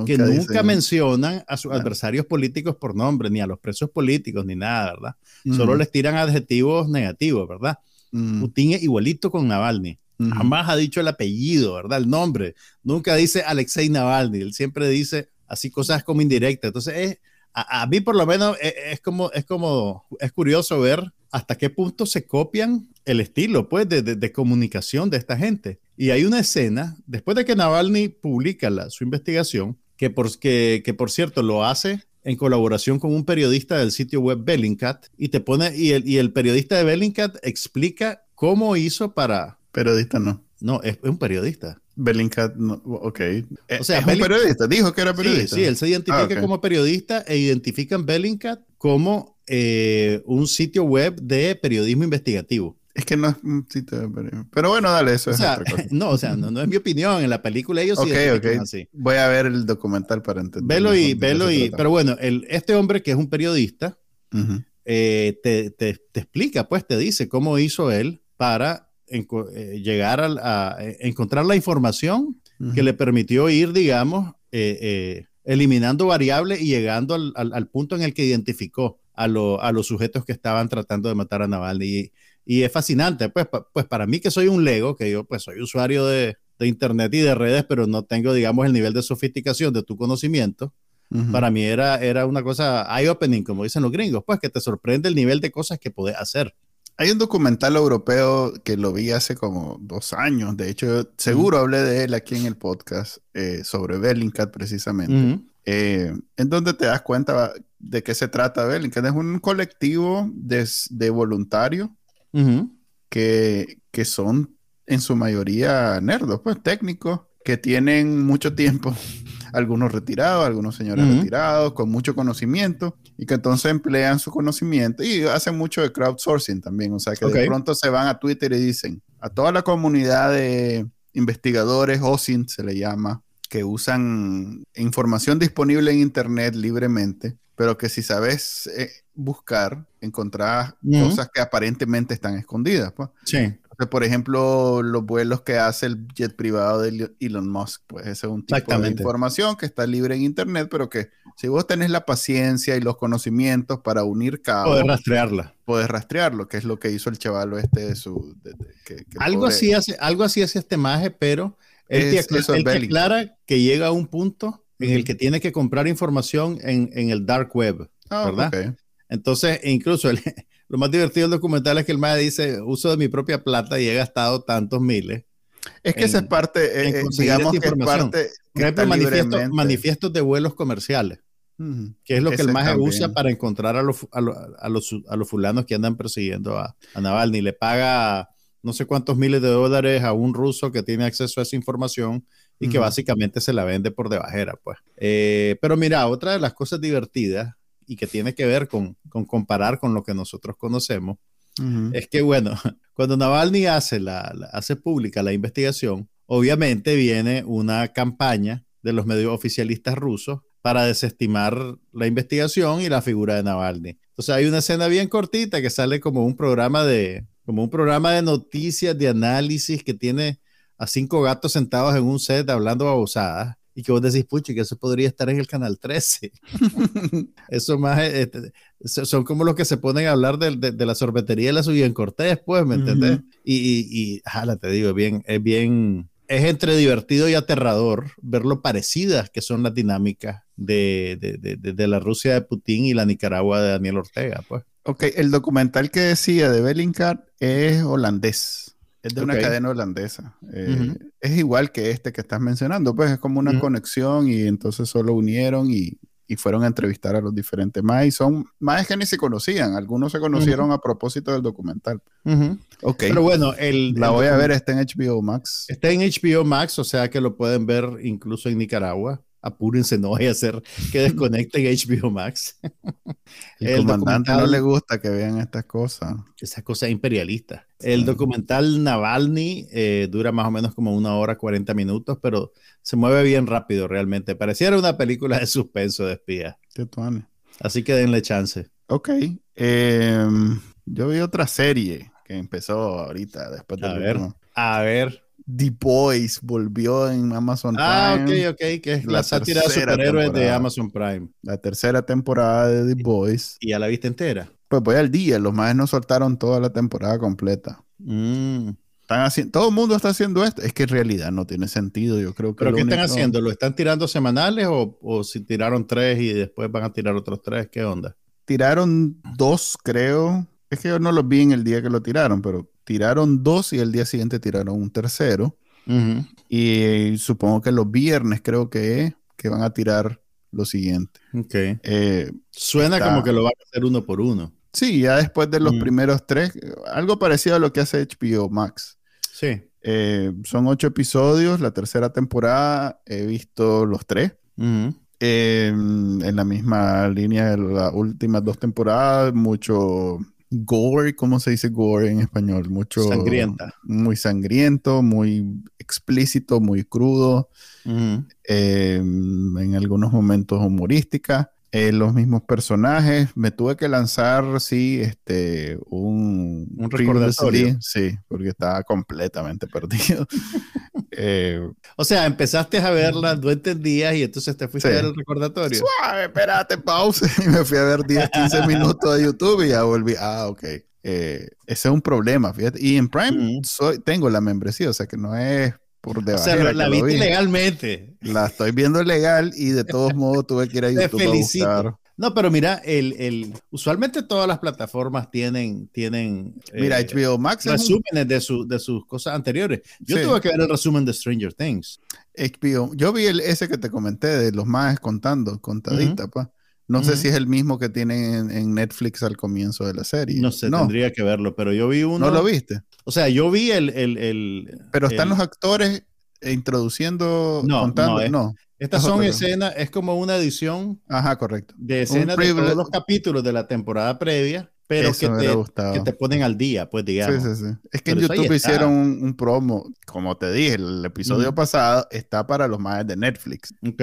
que nunca mencionan a sus adversarios políticos por nombre, ni a los presos políticos, ni nada, ¿verdad? Solo les tiran adjetivos negativos, ¿verdad? Putin es igualito con Navalny. Jamás ha dicho el apellido, ¿verdad? El nombre. Nunca dice Alexei Navalny. Él siempre dice así cosas como indirectas. Entonces, es, a, mí por lo menos es, es, como, es como, es curioso ver hasta qué punto se copian el estilo, pues, de, de, comunicación de esta gente. Y hay una escena, después de que Navalny publica la, su investigación, que por, que, que por cierto lo hace en colaboración con un periodista del sitio web Bellingcat, y te pone, y el, y el periodista de Bellingcat explica cómo hizo para... Periodista no. No, es, un periodista. Bellingcat, no, ok. O sea, es un periodista, dijo que era periodista. Sí, él se identifica ah, como periodista e identifican Bellingcat como eh, un sitio web de periodismo investigativo. Es que no es un sitio de periodismo. Pero bueno, dale, eso es otra cosa. <laughs> No, o sea, no, es mi opinión. En la película ellos sí así. Voy a ver el documental para entender. Velo y, velo y, pero bueno, el, este hombre que es un periodista eh, te, te, te, explica, pues te dice cómo hizo él para eh, llegar a, encontrar la información que le permitió ir, digamos, eliminando variables y llegando al, al, punto en el que identificó a, a, los sujetos que estaban tratando de matar a Navalny. Y, y es fascinante, pues, pues para mí que soy un lego, que yo pues soy usuario de, de, internet y de redes, pero no tengo, digamos, el nivel de sofisticación de tu conocimiento. Para mí era, era una cosa eye-opening, como dicen los gringos, pues que te sorprende el nivel de cosas que puedes hacer. Hay un documental europeo que lo vi hace como dos años, de hecho, seguro hablé de él aquí en el podcast, eh, sobre Bellingcat precisamente, eh, en donde te das cuenta de qué se trata Bellingcat. Es un colectivo de, de voluntarios que, que son en su mayoría nerdos, pues técnicos, que tienen mucho tiempo, algunos retirados, algunos señores retirados, con mucho conocimiento, y que entonces emplean su conocimiento y hacen mucho de crowdsourcing también, o sea que de pronto se van a Twitter y dicen a toda la comunidad de investigadores, OSINT se le llama, que usan información disponible en Internet libremente, pero que si sabes eh, buscar, encontrar cosas que aparentemente están escondidas. Pues. Sí. Por ejemplo, los vuelos que hace el jet privado de Elon Musk, pues ese es un tipo de información que está libre en Internet, pero que si vos tenés la paciencia y los conocimientos para unir cabos, puedes rastrearla. Puedes rastrearlo, que es lo que hizo el chaval este de su... algo, así hace, algo así hace este maje, pero él, es, te, aclara, que llega a un punto en el que tiene que comprar información en, en el dark web, ah, ¿verdad? Entonces, incluso lo más divertido del documental es que el MAE dice, uso de mi propia plata y he gastado tantos miles. Es que esa es parte, eh, eh, digamos que es parte... manifiestos de vuelos comerciales, que es lo que el MAE usa para encontrar a los, a, los, a, los, fulanos que andan persiguiendo a, a Navalny. Le paga no sé cuántos miles de dólares a un ruso que tiene acceso a esa información y que básicamente se la vende por debajera, pues. Eh, pero mira, otra de las cosas divertidas y que tiene que ver con, comparar con lo que nosotros conocemos, es que, bueno, <laughs> cuando Navalny hace, la, hace pública la investigación, obviamente viene una campaña de los medios oficialistas rusos para desestimar la investigación y la figura de Navalny. Entonces hay una escena bien cortita que sale como un programa de, como un programa de noticias, de análisis que tiene a cinco gatos sentados en un set hablando babosadas y que vos decís, puchi, que eso podría estar en el canal 13. <laughs> eso más, este, son como los que se ponen a hablar de, de, la sorbetería de la suya en Cortés, pues, ¿me entendés? Y, y, y jala, te digo, bien, es bien, es entre divertido y aterrador ver lo parecidas que son las dinámicas de, de, la Rusia de Putin y la Nicaragua de Daniel Ortega, pues. Ok, el documental que decía de Bellingcat es holandés. Es de una cadena holandesa. Eh, es igual que este que estás mencionando, pues es como una conexión y entonces solo unieron y, fueron a entrevistar a los diferentes más son más que ni se conocían, algunos se conocieron a propósito del documental. Ok. Pero bueno, el, la voy a ver, está en HBO Max. Está en HBO Max, o sea que lo pueden ver incluso en Nicaragua apúrense, no vaya a ser que <laughs> desconecten HBO Max. El, comandante no le gusta que vean estas cosas. Esa cosa imperialista. El documental Navalny eh, dura más o menos como una hora 40 minutos, pero se mueve bien rápido realmente. Pareciera una película de suspenso de espía. Así que denle chance. Ok. Em, yo vi otra serie que empezó ahorita, después de... A ver, a ver. The Boys volvió en Amazon ah, Prime. Ah, ok, ok, que es la, sátira de superhéroes de Amazon Prime. La tercera temporada de The Boys. ¿Y ya la viste entera? Pues voy al día, los más no soltaron toda la temporada completa. Mm. Están haciendo, todo el mundo está haciendo esto. Es que en realidad no tiene sentido, yo creo que. ¿Pero qué están haciendo? ¿Lo están tirando semanales o, o si tiraron tres y después van a tirar otros tres? ¿Qué onda? Tiraron dos, creo. Es que yo no los vi en el día que lo tiraron, pero tiraron dos y el día siguiente tiraron un tercero. Y supongo que los viernes creo que, que van a tirar lo siguiente. Eh, Suena como que lo van a hacer uno por uno. Sí, ya después de los primeros tres, algo parecido a lo que hace HBO Max. Sí. Eh, son ocho episodios, la tercera temporada he visto los tres. en la misma línea de las últimas dos temporadas, mucho gore, ¿cómo se dice gore en español? Mucho. Sangrienta. Muy sangriento, muy explícito, muy crudo. Em, en algunos momentos humorística. Eh, los mismos personajes. Me tuve que lanzar, sí, este, un, un recordatorio. Sí, porque estaba completamente <laughs> perdido. Eh, o sea, empezaste a verla, no entendías y entonces te fuiste a ver el recordatorio. Suave, espérate, pausa. <laughs> Y me fui a ver 10, 15 minutos de YouTube y ya volví. Ah, ok. Eh, ese es un problema, fíjate. Y en Prime soy, tengo la membresía, o sea que no es por debajo. O sea, la viste legalmente. La estoy viendo legal y de todos modos tuve que ir a YouTube a buscar. No, pero mira, el, el, usualmente todas las plataformas tienen, tienen mira, HBO eh, Max resúmenes de, su, de sus cosas anteriores. Yo tuve que ver el resumen de Stranger Things. HBO, yo vi el, ese que te comenté de los más contando, contadita, pa. No sé si es el mismo que tienen en, Netflix al comienzo de la serie. No sé, tendría que verlo, pero yo vi uno. ¿No lo viste? O sea, yo vi el. el, el pero están los actores introduciendo, no, contando. no. Estas son escenas, es como una edición. Ajá, correcto. De escenas de todos los capítulos de la temporada previa, pero que te, que te, ponen al día, pues digamos. Sí, sí, sí. Es que en YouTube hicieron un, promo, como te dije, el episodio pasado está para los más de Netflix. Ok.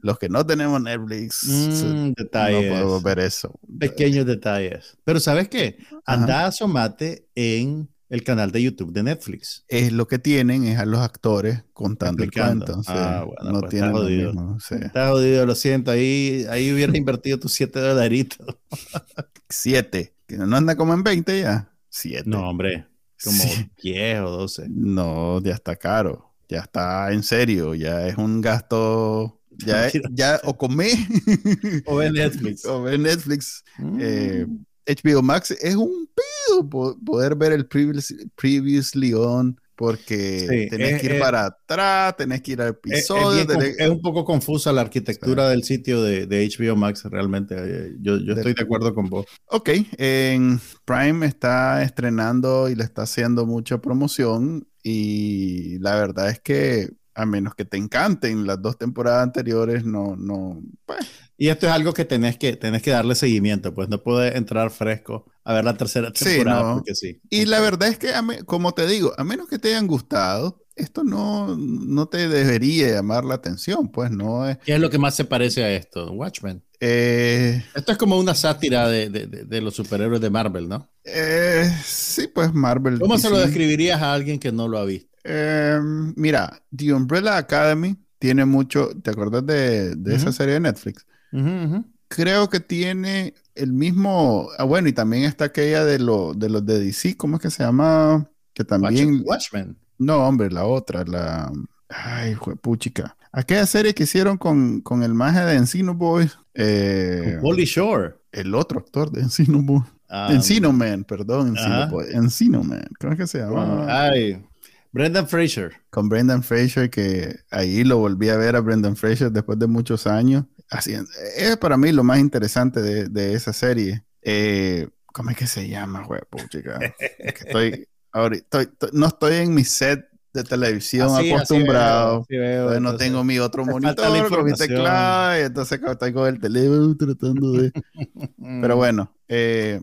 Los que no tenemos Netflix, mm, detalles. no podemos ver eso. Pequeños detalles. Pero ¿sabes qué? Anda, asomate en el canal de YouTube de Netflix. Es lo que tienen, es a los actores contando el cuento. ah, bueno, no pues tienen está jodido. Mismo, Está jodido, lo siento. Ahí, ahí hubieras invertido tus 7 dolaritos. <laughs> 7. Que no anda como en 20 ya. 7. No, hombre. Como 10 o 12. No, ya está caro. Ya está en serio. Ya es un gasto. Ya, <laughs> ya o comé. o ve <laughs> Netflix. o ve Netflix. Mm. Eh, HBO Max es un pedo poder ver el previously, previously on porque tenés que ir para atrás, tenés que ir al episodio. Es, un poco confusa la arquitectura del sitio de, HBO Max, realmente. Eh, yo, estoy de acuerdo con vos. Ok, en Prime está estrenando y le está haciendo mucha promoción y la verdad es que a menos que te encanten las dos temporadas anteriores, no, no, pues. Y esto es algo que tenés que, tenés que darle seguimiento, pues no puedes entrar fresco a ver la tercera temporada porque sí. Y la verdad es que, como te digo, a menos que te hayan gustado, esto no, no te debería llamar la atención, pues no es... ¿Qué es lo que más se parece a esto? Watchmen. Eh, esto es como una sátira de, de, de, los superhéroes de Marvel, ¿no? Eh, sí, pues Marvel. ¿Cómo se lo describirías a alguien que no lo ha visto? Em, mira, The Umbrella Academy tiene mucho. ¿Te acuerdas de, esa serie de Netflix? Creo que tiene el mismo. Ah, bueno, y también está aquella de, lo, de los de DC, ¿cómo es que se llama? Que también. Watchmen. No, hombre, la otra, la. Ay, puchica. Aquella serie que hicieron con, con el maje de Encino Boys. Eh, Shore. El otro actor de Encino Boys. Ah, Encino Man, perdón, Encino, Boy. Encino Man. ¿Cómo es que se llama? Ay, Brendan Fraser. Con Brendan Fraser, que ahí lo volví a ver a Brendan Fraser después de muchos años. Así, es para mí lo más interesante de, esa serie. Eh, ¿Cómo es que se llama, güey? chica? estoy, ahorita, no estoy en mi set de televisión acostumbrado. no tengo mi otro monitor con mi teclado, y entonces estoy con el teléfono tratando de. <laughs> Pero bueno, eh,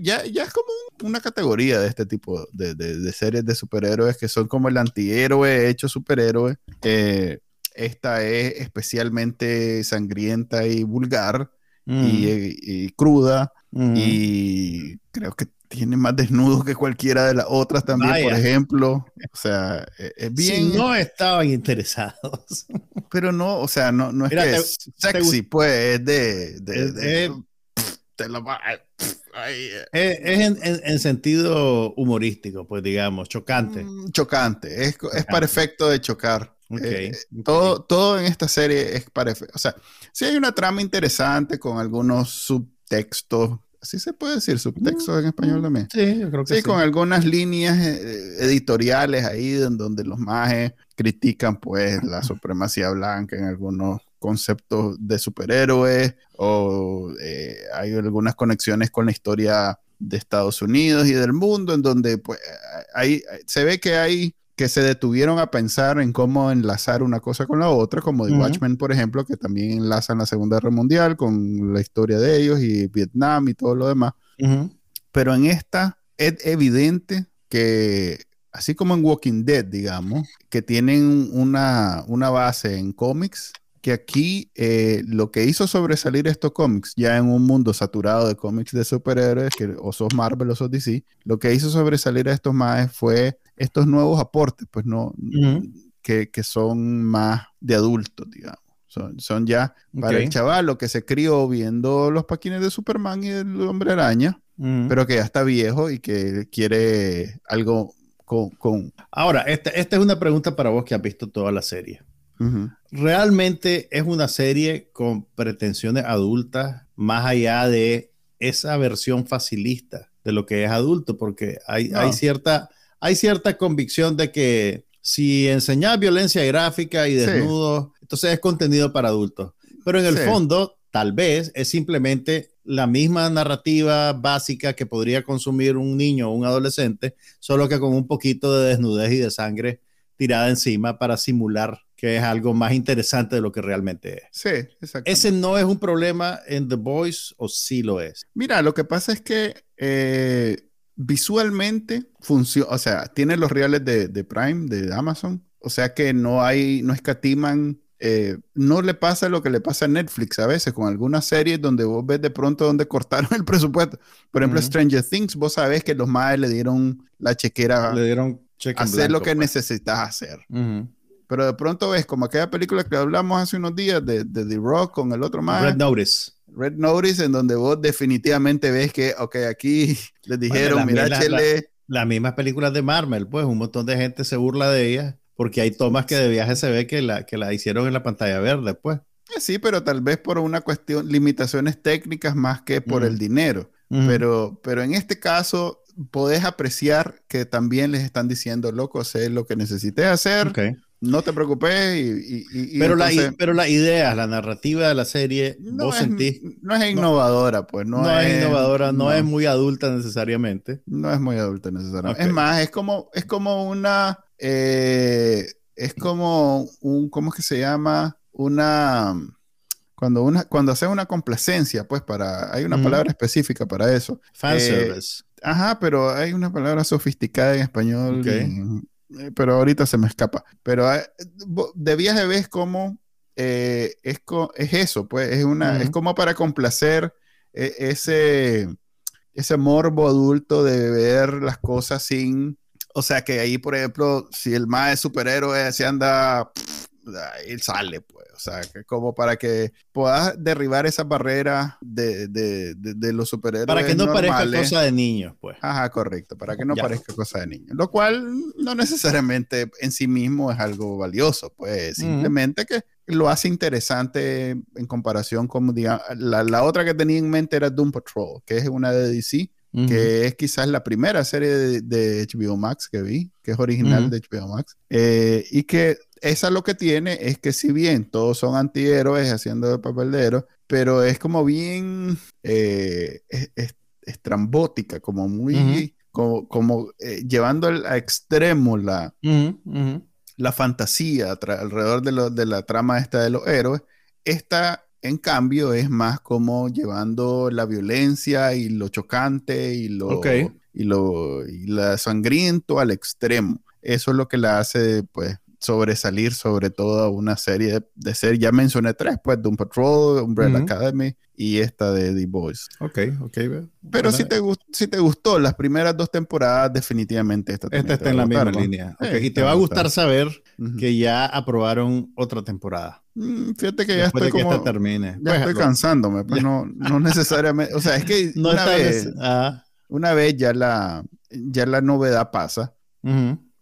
ya, ya es como una categoría de este tipo de, de, series de superhéroes que son como el antihéroe hecho superhéroe. Eh, esta es especialmente sangrienta y vulgar y, mm. cruda mm. y creo que tiene más desnudos que cualquiera de las otras también, por ejemplo. O sea, e, es bien. Si no estaban interesados. Pero no, o sea, no, no es que es sexy, pues, es de. de, es, en, sentido humorístico, pues digamos, chocante. Mm, chocante, es, es para efecto de chocar. Eh, todo, todo en esta serie es para O sea, sí hay una trama interesante con algunos subtextos. Así se puede decir, subtextos en español también. Sí, yo creo que sí. sí. con algunas líneas eh, editoriales ahí en donde los mages critican pues la supremacía blanca en algunos conceptos de superhéroes o eh, hay algunas conexiones con la historia de Estados Unidos y del mundo en donde pues ahí se ve que hay que se detuvieron a pensar en cómo enlazar una cosa con la otra, como The Watchmen, por ejemplo, que también enlazan la Segunda Guerra Mundial con la historia de ellos y Vietnam y todo lo demás. Pero en esta es evidente que, así como en Walking Dead, digamos, que tienen una, una base en cómics, que aquí eh, lo que hizo sobresalir estos cómics, ya en un mundo saturado de cómics de superhéroes, que o sos Marvel o sos DC, lo que hizo sobresalir a estos más fue estos nuevos aportes, pues no, que, que, son más de adultos, digamos. Son, son ya para el chaval lo que se crió viendo los paquines de Superman y el hombre araña, pero que ya está viejo y que quiere algo con... con... Ahora, esta, esta es una pregunta para vos que has visto toda la serie. Realmente es una serie con pretensiones adultas, más allá de esa versión facilista de lo que es adulto, porque hay, hay, cierta, hay cierta convicción de que si enseñas violencia gráfica y desnudos, entonces es contenido para adultos. Pero en el fondo, tal vez es simplemente la misma narrativa básica que podría consumir un niño o un adolescente, solo que con un poquito de desnudez y de sangre tirada encima para simular que es algo más interesante de lo que realmente es. Sí, exacto. ¿Ese no es un problema en The Voice o sí lo es? Mira, lo que pasa es que eh, visualmente funciona, o sea, tiene los reales de, Prime, de Amazon, o sea que no hay, no escatiman eh, no le pasa lo que le pasa a Netflix a veces con algunas series donde vos ves de pronto donde cortaron <laughs> el presupuesto. Por ejemplo, Stranger Things, vos sabés que los madres le dieron la chequera. Le dieron hacer lo que pues. necesitas hacer. Pero de pronto ves como aquella película que hablamos hace unos días de, The Rock con el otro más. Red Notice. Red Notice, en donde vos definitivamente ves que, ok, aquí <laughs> les dijeron, mira, chele. Las mismas películas de Marvel, pues un montón de gente se burla de ellas porque hay tomas que de viaje se ve que la, que la hicieron en la pantalla verde, pues. Eh, sí, pero tal vez por una cuestión, limitaciones técnicas más que por el dinero. pero, pero en este caso podés apreciar que también les están diciendo, loco, sé lo que necesites hacer. No te preocupes y, pero, la, pero la idea, la narrativa de la serie, no es, No es innovadora, pues. No, es, innovadora, no, es muy adulta necesariamente. No es muy adulta necesariamente. Es más, es como, es como una... Eh, es como un... ¿Cómo es que se llama? Una... Cuando, una, cuando haces una complacencia, pues para... Hay una palabra específica para eso. Fanservice. Eh, ajá, pero hay una palabra sofisticada en español. Eh, pero ahorita se me escapa. Pero eh, de viaje ves cómo eh, es, es eso, pues es una, es como para complacer ese, ese morbo adulto de ver las cosas sin, o sea que ahí, por ejemplo, si el más es superhéroe se anda, él sale, pues. O sea, que como para que puedas derribar esa barrera de, de, de, los superhéroes. Para que no parezca cosa de niños, pues. Ajá, correcto. Para que no parezca cosa de niños. Lo cual no necesariamente en sí mismo es algo valioso, pues. Simplemente que lo hace interesante en comparación con, digamos, la, la, otra que tenía en mente era Doom Patrol, que es una de DC. Que es quizás la primera serie de, HBO Max que vi, que es original de HBO Max, eh, y que esa lo que tiene es que si bien todos son antihéroes haciendo de papel de héroe, pero es como bien eh, estrambótica, como muy, como, eh, llevando al, a extremo la, la fantasía alrededor de, de, la trama esta de los héroes. Esta, en cambio, es más como llevando la violencia y lo chocante y lo, y lo y la sangriento al extremo. Eso es lo que la hace, pues, sobresalir sobre todo una serie de, ser Ya mencioné tres, pues Doom Patrol, Umbrella Academy y esta de The Boys. Ok, ok. Pero si, te si te gustó las primeras dos temporadas, definitivamente esta Esta está en la misma línea. y te, va a gustar saber que ya aprobaron otra temporada. Mm, fíjate que ya estoy como... esta termine. Ya estoy cansándome, pues no, no <laughs> necesariamente... O sea, es que una, vez, ah. una vez ya la, ya la novedad pasa,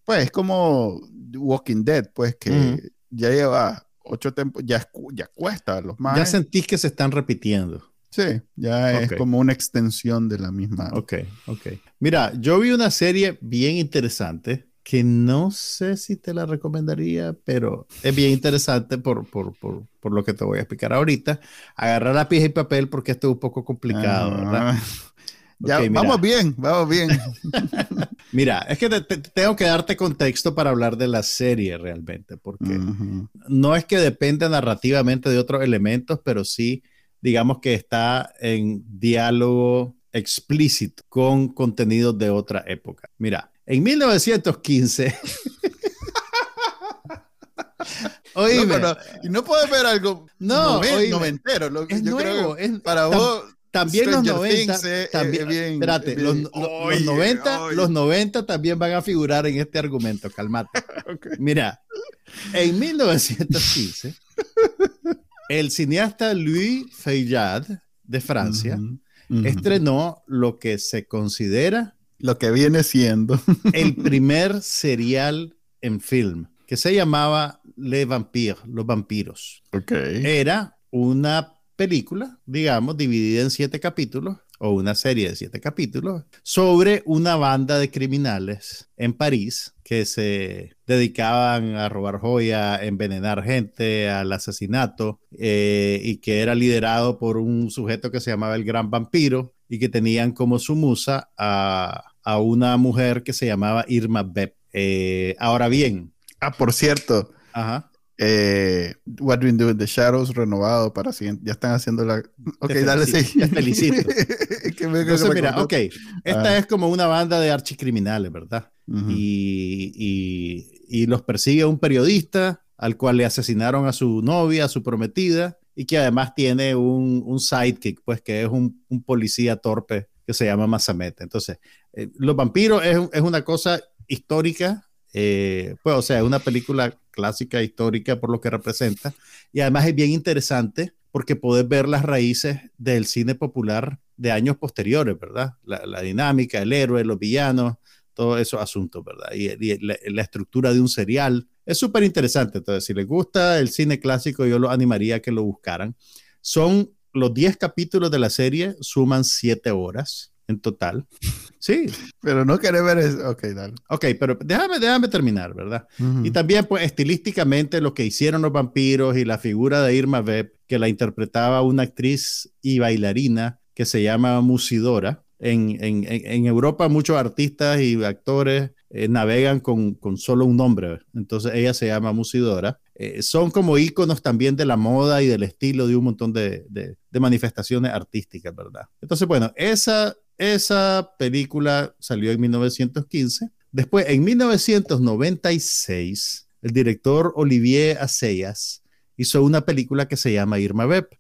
pues es como Walking Dead, pues que ya lleva ocho tiempos, ya, ya cuesta los más. Ya sentís que se están repitiendo. Sí, ya es como una extensión de la misma. Ok, ok. Mira, yo vi una serie bien interesante que no sé si te la recomendaría, pero es bien interesante por, por, por, por lo que te voy a explicar ahorita. Agarrar lápiz y papel porque esto es un poco complicado, ah. ¿verdad? <laughs> Ya, vamos bien, vamos bien. <laughs> mira, es que tengo que darte contexto para hablar de la serie realmente, porque no es que dependa narrativamente de otros elementos, pero sí, digamos que está en diálogo explícito con contenidos de otra época. Mira, en 1915... <laughs> Oíme. No, no puedes ver algo no, noventero. Lo, es nuevo, para vos también los 90, eh, también, eh, espérate, los, 90, los 90 también van a figurar en este argumento, calmate. <laughs> Mira, en 1915, el cineasta Louis Feuillade de Francia estrenó lo que se considera lo que viene siendo <laughs> el primer serial en film que se llamaba Les Vampires, los vampiros. Okay. Era una película, digamos, dividida en siete capítulos o una serie de siete capítulos sobre una banda de criminales en París que se dedicaban a robar joya, envenenar gente, al asesinato eh, y que era liderado por un sujeto que se llamaba el Gran Vampiro y que tenían como su musa a, una mujer que se llamaba Irma Beb. Eh, ahora bien. Ah, por cierto. Ajá. Eh, What We Do in the Shadows renovado para siguiente. Ya están haciendo la. <laughs> Ok, dale, sí. Te felicito. <laughs> Entonces, mira, ok. Esta ah. es como una banda de archicriminales, ¿verdad? y, y, y, los persigue un periodista al cual le asesinaron a su novia, a su prometida, y que además tiene un, un sidekick, pues que es un, un, policía torpe que se llama Masamet. Entonces, eh, Los vampiros es, es una cosa histórica eh, pues, o sea, es una película clásica, histórica por lo que representa. Y además es bien interesante porque puedes ver las raíces del cine popular de años posteriores, ¿verdad? La, dinámica, el héroe, los villanos, todos esos asuntos, ¿verdad? Y, la, estructura de un serial. Es súper interesante. Entonces, si les gusta el cine clásico, yo lo animaría a que lo buscaran. Son los 10 capítulos de la serie suman 7 horas en total. <laughs> Sí. pero no querés ver eso. Ok, dale. Ok, pero déjame, déjame terminar, ¿verdad? Y también, pues, estilísticamente, lo que hicieron los vampiros y la figura de Irma Webb, que la interpretaba una actriz y bailarina que se llama Musidora. En, en, en Europa muchos artistas y actores eh, navegan con, con, solo un nombre. Entonces ella se llama Musidora. Eh, son como íconos también de la moda y del estilo de un montón de, de, de manifestaciones artísticas, ¿verdad? Entonces, bueno, esa esa película salió en 1915. Después, en 1996, el director Olivier Assayas hizo una película que se llama Irma Web,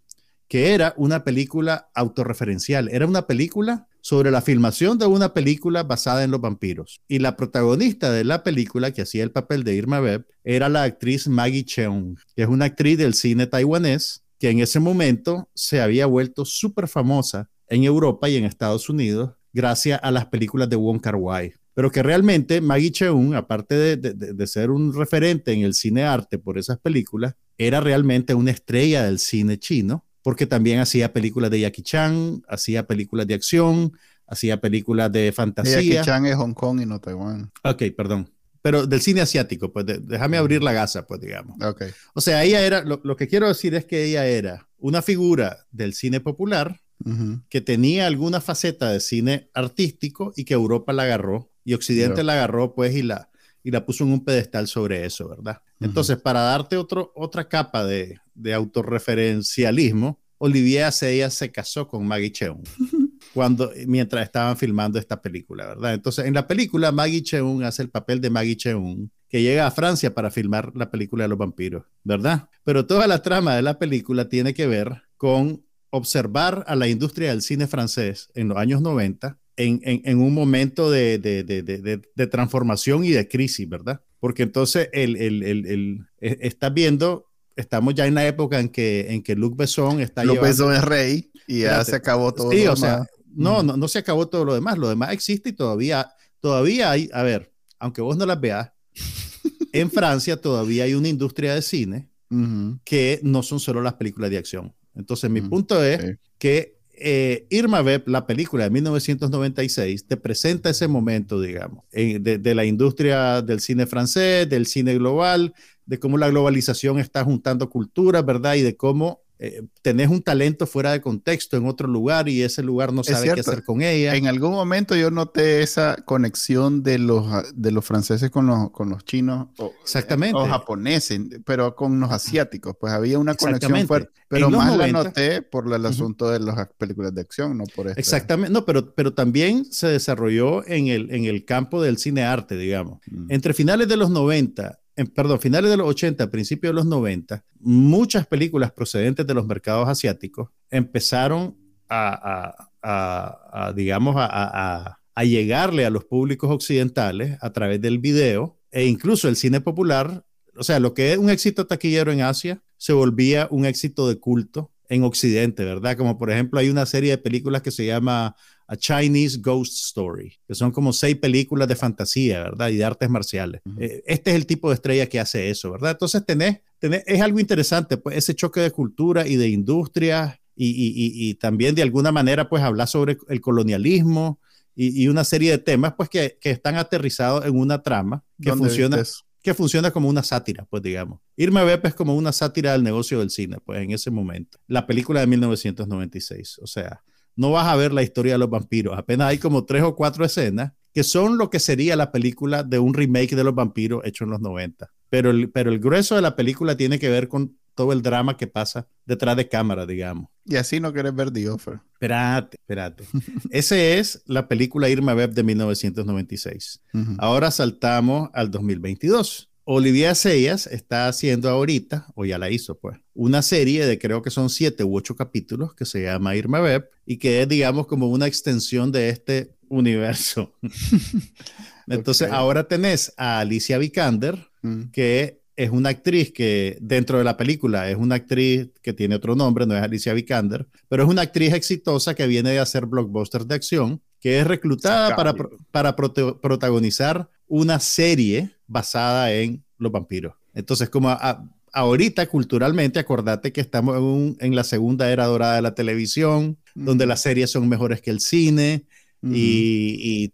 que era una película autorreferencial. Era una película sobre la filmación de una película basada en los vampiros. Y la protagonista de la película, que hacía el papel de Irma Web, era la actriz Maggie Cheung, que es una actriz del cine taiwanés que en ese momento se había vuelto súper famosa en Europa y en Estados Unidos gracias a las películas de Wong Kar Wai. Pero que realmente Maggie Cheung, aparte de, ser un referente en el cine arte por esas películas, era realmente una estrella del cine chino, porque también hacía películas de Jackie Chan, hacía películas de acción, hacía películas de fantasía. Jackie Chan es Hong Kong y no Taiwán. Ok, perdón. Pero del cine asiático, pues déjame abrir la gasa, pues digamos. Ok. O sea, ella era, lo, lo que quiero decir es que ella era una figura del cine popular, que tenía alguna faceta de cine artístico y que Europa la agarró y Occidente la agarró pues y la, y la puso en un pedestal sobre eso, ¿verdad? Entonces, para darte otro, otra capa de, de autorreferencialismo, Olivier Assayas se casó con Maggie Cheung <laughs> cuando, mientras estaban filmando esta película, ¿verdad? Entonces, en la película, Maggie Cheung hace el papel de Maggie Cheung, que llega a Francia para filmar la película de los vampiros, ¿verdad? Pero toda la trama de la película tiene que ver con observar a la industria del cine francés en los años 90 en, en, un momento de, de, de, de, transformación y de crisis, ¿verdad? Porque entonces el, el, el, e, está viendo, estamos ya en la época en que, en que Luc Besson está... Luc Besson es rey y ya se acabó todo. Sí, o sea, no, no, no se acabó todo lo demás, lo demás existe y todavía, todavía hay, a ver, aunque vos no las veas, <laughs> en Francia todavía hay una industria de cine que no son solo las películas de acción. Entonces, mi punto es que eh, Irma Web, la película de 1996, te presenta ese momento, digamos, de, la industria del cine francés, del cine global, de cómo la globalización está juntando culturas, ¿verdad? Y de cómo eh, tenés un talento fuera de contexto en otro lugar y ese lugar no sabe qué hacer con ella. En algún momento yo noté esa conexión de los, de los franceses con los, con los chinos o, Exactamente. o japoneses, pero con los asiáticos, pues había una conexión fuerte. Pero más la noté por el asunto de las películas de acción, no por esto. Exactamente, no, pero, pero también se desarrolló en el, en el campo del cine arte, digamos. Mm. Entre finales de los 90 en, perdón, finales de los 80, principios de los 90, muchas películas procedentes de los mercados asiáticos empezaron a, a, digamos, a, llegarle a los públicos occidentales a través del video e incluso el cine popular. O sea, lo que es un éxito taquillero en Asia se volvía un éxito de culto en Occidente, ¿verdad? Como por ejemplo hay una serie de películas que se llama a Chinese Ghost Story, que son como seis películas de fantasía, ¿verdad? Y de artes marciales. Eh, este es el tipo de estrella que hace eso, ¿verdad? Entonces tenés, tenés, es algo interesante, pues ese choque de cultura y de industria y, y, y, también de alguna manera, pues hablar sobre el colonialismo y, una serie de temas, pues que, que están aterrizados en una trama que funciona que funciona como una sátira, pues digamos. Irma Bep es como una sátira del negocio del cine, pues en ese momento. La película de 1996, o sea, no vas a ver la historia de los vampiros. Apenas hay como tres o cuatro escenas que son lo que sería la película de un remake de los vampiros hecho en los 90. Pero el, pero el grueso de la película tiene que ver con todo el drama que pasa detrás de cámara, digamos. Y así no quieres ver The Offer. Espérate, espérate. <laughs> Esa es la película Irma Web de 1996. Ahora saltamos al 2022. Olivia Seyas está haciendo ahorita, o ya la hizo pues, una serie de creo que son siete u ocho capítulos que se llama Irma Web y que es digamos como una extensión de este universo. <laughs> Entonces ahora tenés a Alicia Vikander, mm. que es una actriz que dentro de la película es una actriz que tiene otro nombre, no es Alicia Vikander, pero es una actriz exitosa que viene de hacer blockbusters de acción, que es reclutada para, para protagonizar una serie basada en los vampiros. Entonces, como a, ahorita culturalmente, acordate que estamos en, la segunda era dorada de la televisión, donde las series son mejores que el cine y,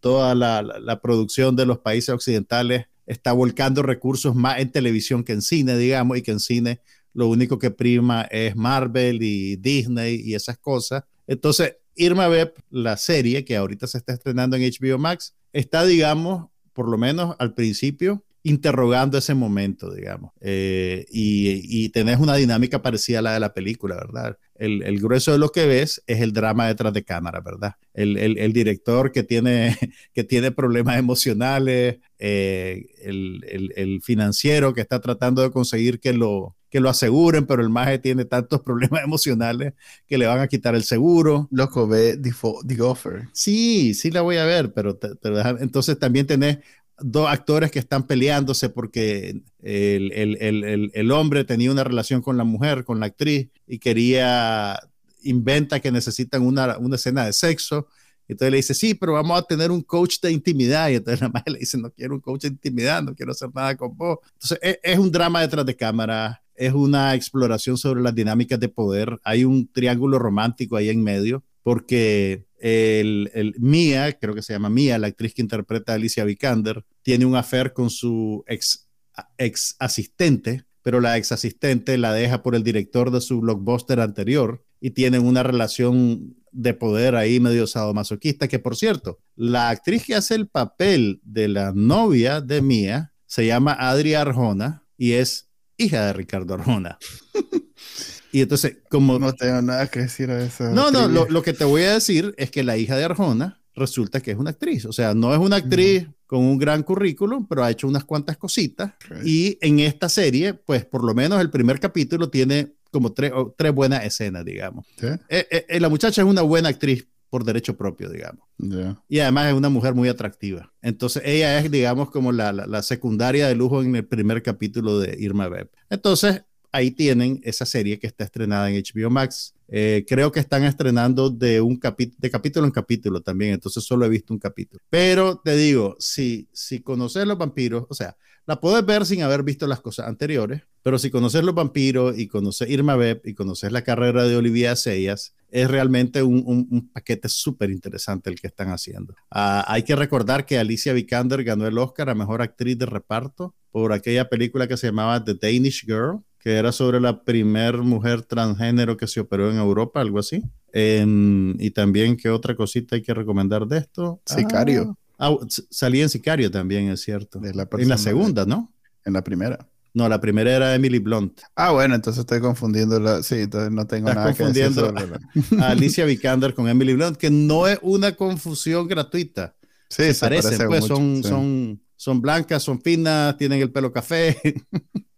toda la, producción de los países occidentales está volcando recursos más en televisión que en cine, digamos, y que en cine lo único que prima es Marvel y Disney y esas cosas. Entonces, Irma Web, la serie que ahorita se está estrenando en HBO Max, está, digamos, por lo menos al principio, interrogando ese momento, digamos. Eh, y, y, tenés una dinámica parecida a la de la película, ¿verdad? El, el grueso de lo que ves es el drama detrás de cámara, ¿verdad? El, el, el director que tiene, <laughs> que tiene problemas emocionales, eh, el, financiero que está tratando de conseguir que lo, que lo aseguren, pero el maje tiene tantos <laughs> problemas emocionales que le van a quitar el seguro. Loco, ve The Offer. Sí, sí la voy a ver, pero entonces también tenés dos actores que están peleándose porque el, el, el, el, hombre tenía una relación con la mujer, con la actriz, y quería, inventa que necesitan una, una escena de sexo. Entonces le dice, sí, pero vamos a tener un coach de intimidad. Y entonces la madre le dice, no quiero un coach de intimidad, no quiero hacer nada con vos. Entonces es, es un drama detrás de cámara, es una exploración sobre las dinámicas de poder. Hay un triángulo romántico ahí en medio, porque el, Mia, creo que se llama Mia, la actriz que interpreta a Alicia Vikander, tiene un affair con su ex, ex asistente, pero la ex asistente la deja por el director de su blockbuster anterior y tienen una relación de poder ahí medio sadomasoquista, que por cierto, la actriz que hace el papel de la novia de Mia se llama Adria Arjona y es hija de Ricardo Arjona. <laughs> Y entonces, como... No tengo nada que decir a eso. No, no, lo, que te voy a decir es que la hija de Arjona resulta que es una actriz. O sea, no es una actriz con un gran currículum, pero ha hecho unas cuantas cositas. Y en esta serie, pues por lo menos el primer capítulo tiene como tres, tres buenas escenas, digamos. Eh, eh, eh, la muchacha es una buena actriz por derecho propio, digamos. Y además es una mujer muy atractiva. Entonces ella es, digamos, como la, la, la, secundaria de lujo en el primer capítulo de Irma Web. Entonces ahí tienen esa serie que está estrenada en HBO Max. Eh, creo que están estrenando de, un de capítulo en capítulo también, entonces solo he visto un capítulo. Pero te digo, si, si conoces los vampiros, o sea, la puedes ver sin haber visto las cosas anteriores, pero si conoces los vampiros y conoces Irma Beb y conoces la carrera de Olivia Seyas, es realmente un, un, paquete súper interesante el que están haciendo. Ah, hay que recordar que Alicia Vikander ganó el Oscar a Mejor Actriz de Reparto por aquella película que se llamaba The Danish Girl, que era sobre la primer mujer transgénero que se operó en Europa, algo así. y también, ¿qué otra cosita hay que recomendar de esto? Sicario. Ah, ah salía en Sicario también, es cierto. en la segunda, ¿no? En la primera. No, la primera era Emily Blunt. Ah, bueno, entonces estoy confundiendo la. Sí, entonces no tengo nada confundiendo que decir a Alicia Vikander con Emily Blunt, que no es una confusión gratuita. Sí, se, parecen, pues son, son, son blancas, son finas, tienen el pelo café. <laughs>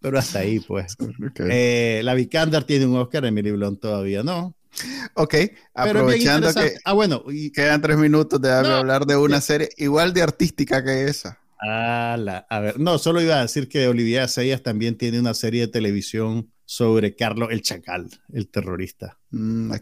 pero hasta ahí, pues. <laughs> Eh, la Vikander tiene un Oscar, Emily Blunt todavía no. Ok, aprovechando que ah, bueno, quedan tres minutos de hablar de una serie igual de artística que esa. Ah, a ver, no, solo iba a decir que Olivia Seyas también tiene una serie de televisión sobre Carlos el Chacal, el terrorista. Mm,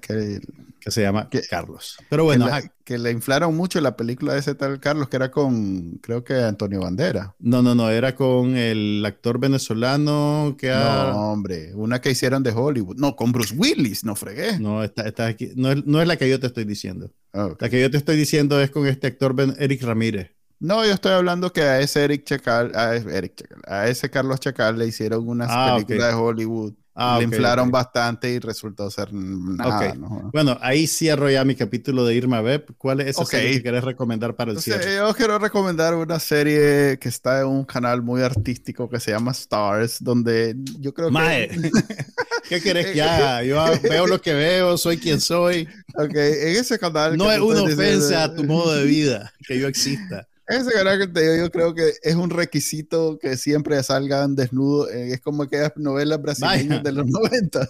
que, se llama Carlos. Pero bueno, que, le inflaron mucho la película de ese tal Carlos, que era con, creo que Antonio Bandera. No, no, no, era con el actor venezolano que No, hombre, una que hicieron de Hollywood. No, con Bruce Willis, no fregué. No, está, está aquí. No, es, no es la que yo te estoy diciendo. Ah, la que yo te estoy diciendo es con este actor Eric Ramírez. No, yo estoy hablando que a ese Eric Chacal, a, Eric a ese Carlos Chacal le hicieron una ah, película de Hollywood. Ah, le inflaron bastante y resultó ser nada. Bueno, ahí cierro ya mi capítulo de Irma Web. ¿Cuál es esa serie que quieres recomendar para el cierre? Yo quiero recomendar una serie que está en un canal muy artístico que se llama Stars, donde yo creo que... <laughs> ¿Qué querés que haga? Yo veo lo que veo, soy quien soy. Ok, en ese canal... No es una ofensa a tu modo de vida que yo exista. Ese que te digo, yo creo que es un requisito que siempre salgan desnudos. Eh, es como aquellas novelas brasileñas de los 90,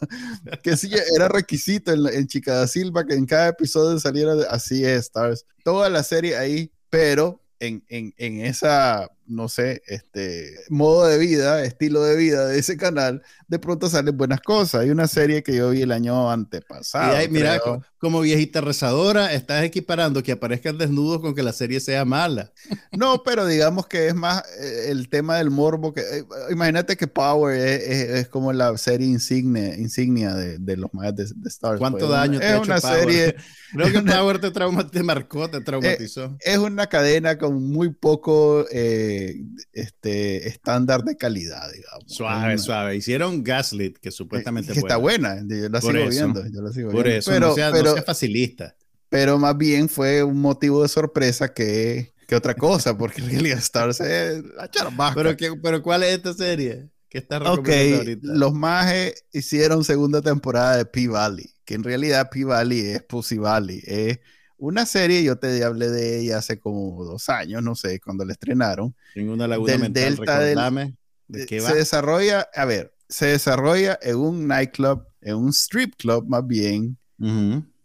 que sí era requisito en, en Chica da Silva que en cada episodio saliera así es, Stars. Toda la serie ahí, pero en, en, en esa no sé, este modo de vida, estilo de vida de ese canal, de pronto salen buenas cosas. Hay una serie que yo vi el año antepasado. mira, como viejita rezadora, estás equiparando que aparezcan desnudos con que la serie sea mala. No, pero digamos que es más eh, el tema del morbo. que eh, Imagínate que Power es, como la serie insignia, insignia de, los más de, Star Wars. ¿Cuánto pues, daño te es una serie. <laughs> Creo que Power te, te marcó, te traumatizó. Es, es, una cadena con muy poco eh, este, estándar de calidad, digamos. Suave, suave. Hicieron Gaslit, que supuestamente. que está buena. Yo la sigo viendo. Yo la sigo Por eso, pero, pero, facilista. Pero más bien fue un motivo de sorpresa que, que otra cosa, porque realidad Star se la Pero, que, pero ¿cuál es esta serie? que está Ok, los mages hicieron segunda temporada de P-Valley, que en realidad P-Valley es Pussy Valley. Es una serie, yo te hablé de ella hace como dos años, no sé, cuando la estrenaron. En una laguna del mental, delta del, ¿de qué va? Se desarrolla, a ver, se desarrolla en un nightclub, en un strip club más bien,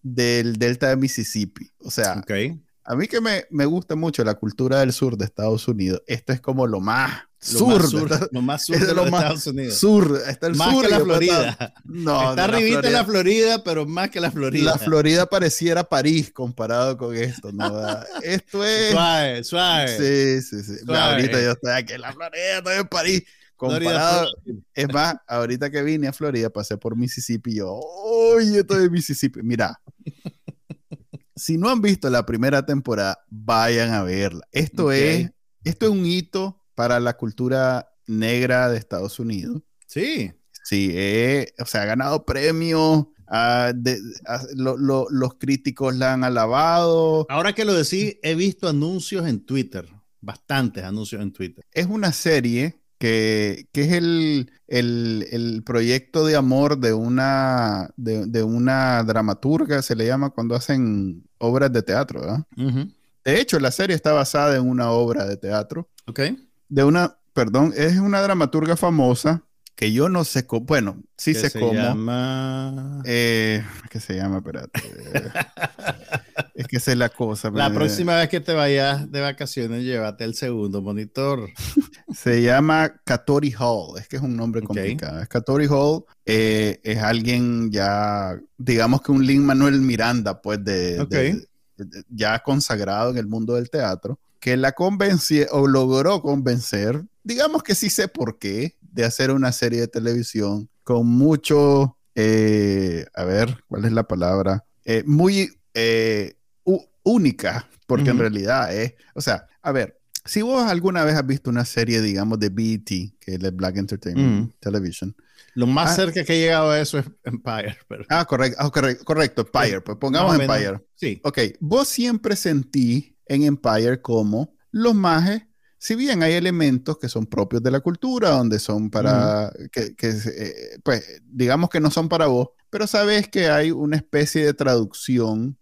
del delta de Mississippi. O sea, a mí que me, me, gusta mucho la cultura del sur de Estados Unidos, esto es como lo más sur, lo más sur <laughs> de, los Estados Unidos. Sur, está el más sur que la Florida. no, está arribita la, la Florida, pero más que la Florida. La Florida pareciera París comparado con esto, ¿no? esto es suave, suave. Sí, sí, sí. Ahorita yo estoy aquí en la Florida, estoy en París. Comparado, es más, ahorita que vine a Florida pasé por Mississippi y yo, oye, estoy en Mississippi. Mira, si no han visto la primera temporada, vayan a verla. Esto es, esto es un hito para la cultura negra de Estados Unidos. Sí. Sí, eh, o sea, ha ganado premios. Los críticos la han alabado. Ahora que lo decís, he visto anuncios en Twitter, bastantes anuncios en Twitter. Es una serie que, es el, proyecto de amor de una, de, una dramaturga, se le llama cuando hacen obras de teatro. ¿verdad? De hecho, la serie está basada en una obra de teatro. Ok de una, perdón, es una dramaturga famosa que yo no sé cómo, bueno, sí sé cómo. Llama... Eh, ¿Qué se llama? Espérate. <laughs> es que es la cosa. La próxima vez que te vayas de vacaciones, llévate el segundo monitor. <laughs> se llama Katori Hall, es que es un nombre complicado. Es Katori Hall, eh, es alguien ya, digamos que un Lin Manuel Miranda, pues de ya consagrado en el mundo del teatro que la convenció o logró convencer, digamos que sí sé por qué, de hacer una serie de televisión con mucho, eh, a ver, ¿cuál es la palabra? Eh, muy eh, única, porque en realidad es, o sea, a ver, si vos alguna vez has visto una serie, digamos, de BET, que es de Black Entertainment Television, lo más ah. cerca que he llegado a eso es Empire. Ah, correcto, ah, correcto, Empire. Pues pongamos Empire. Sí. Ok, vos siempre sentí en Empire como los mages, si bien hay elementos que son propios de la cultura, donde son para, que, eh, pues digamos que no son para vos, pero sabes que hay una especie de traducción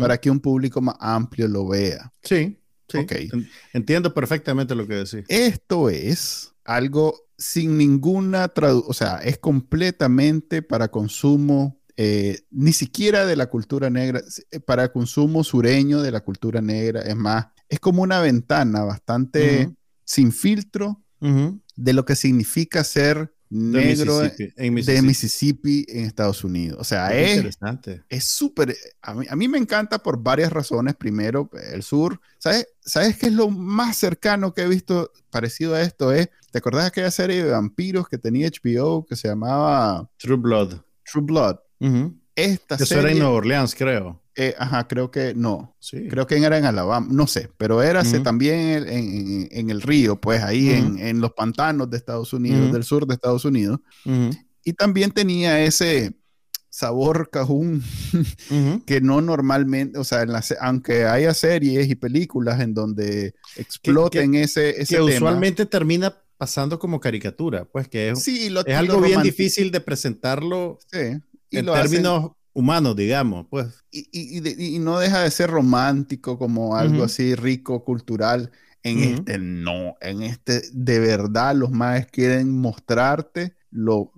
para que un público más amplio lo vea. Sí, sí. Okay. Entiendo perfectamente lo que decís. Esto es algo sin ninguna traducción, o sea, es completamente para consumo eh, ni siquiera de la cultura negra, eh, para consumo sureño de la cultura negra. Es más, es como una ventana bastante sin filtro de lo que significa ser negro de Mississippi. en Estados Unidos. O sea, es interesante. Es súper. A mí, a mí, me encanta por varias razones. Primero, el sur. ¿Sabes, ¿Sabes qué es lo más cercano que he visto parecido a esto? Es, ¿Te acordás de aquella serie de vampiros que tenía HBO que se llamaba True Blood? True Blood. Esta Eso era en Nueva Orleans, creo. Eh, ajá, creo que no. Sí. Creo que era en Alabama, no sé, pero era también en, el río, pues ahí en, los pantanos de Estados Unidos, del sur de Estados Unidos. Y también tenía ese sabor cajún <laughs> que no normalmente, o sea, aunque haya series y películas en donde exploten ese, ese que usualmente termina pasando como caricatura, pues que es, es algo bien difícil de presentarlo sí en términos humanos, digamos, pues. Y, no deja de ser romántico como algo así rico, cultural. En este no, en este de verdad los más quieren mostrarte lo,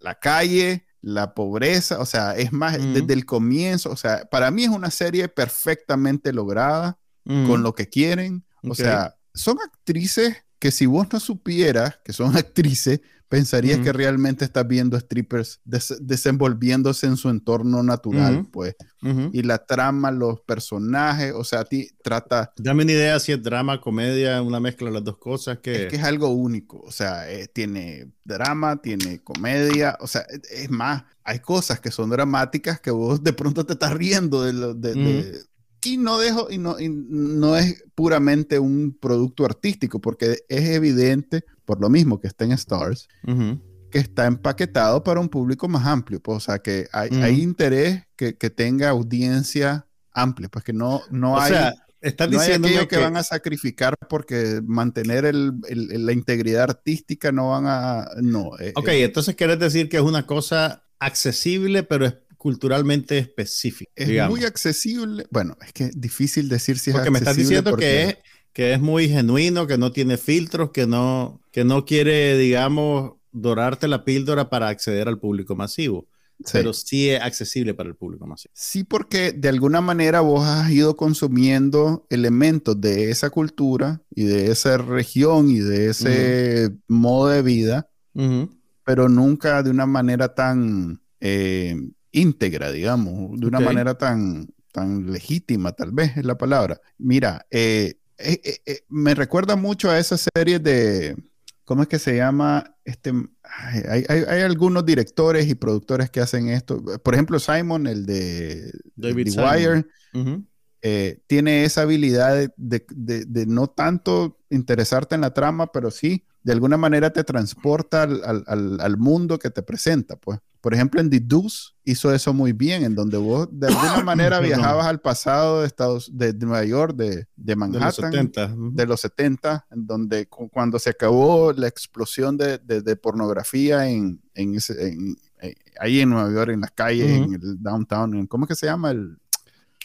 la calle, la pobreza, o sea, es más desde el comienzo, o sea, para mí es una serie perfectamente lograda con lo que quieren, o sea, son actrices que si vos no supieras que son <laughs> actrices, pensarías que realmente estás viendo strippers desenvolviéndose en su entorno natural, pues. Y la trama, los personajes, o sea, a ti trata... Dame una idea si es drama, comedia, una mezcla de las dos cosas. Que... Es que es algo único, o sea, eh, tiene drama, tiene comedia, o sea, es más, hay cosas que son dramáticas que vos de pronto te estás riendo de, de, y no dejo y no, no es puramente un producto artístico porque es evidente por lo mismo que está en Stars que está empaquetado para un público más amplio pues, o sea que hay, hay interés que, que, tenga audiencia amplia pues que no no hay sea, están diciendo que, van a sacrificar porque mantener el, el, la integridad artística no van a no eh, ok eh. entonces quieres decir que es una cosa accesible pero es culturalmente específico. Es muy accesible. Bueno, es que es difícil decir si es porque me estás diciendo que es que es muy genuino, que no tiene filtros, que no que no quiere, digamos, dorarte la píldora para acceder al público masivo. Pero sí es accesible para el público masivo. Sí, porque de alguna manera vos has ido consumiendo elementos de esa cultura y de esa región y de ese modo de vida, pero nunca de una manera tan eh, íntegra, digamos, de una manera tan, tan legítima, tal vez es la palabra. Mira, eh, eh, eh, me recuerda mucho a esa serie de, ¿cómo es que se llama? Este, hay, algunos directores y productores que hacen esto. Por ejemplo, Simon, el de David The Wire, tiene esa habilidad de, de, no tanto interesarte en la trama, pero sí, de alguna manera te transporta al, al, al mundo que te presenta, pues. Por ejemplo, en The Deuce hizo eso muy bien, en donde vos de alguna <coughs> manera viajabas al pasado de Estados de, Nueva York, de, de Manhattan, de los 70, en donde cuando se acabó la explosión de, de pornografía en, en, ahí en Nueva York, en las calles, en el downtown, ¿cómo es que se llama? El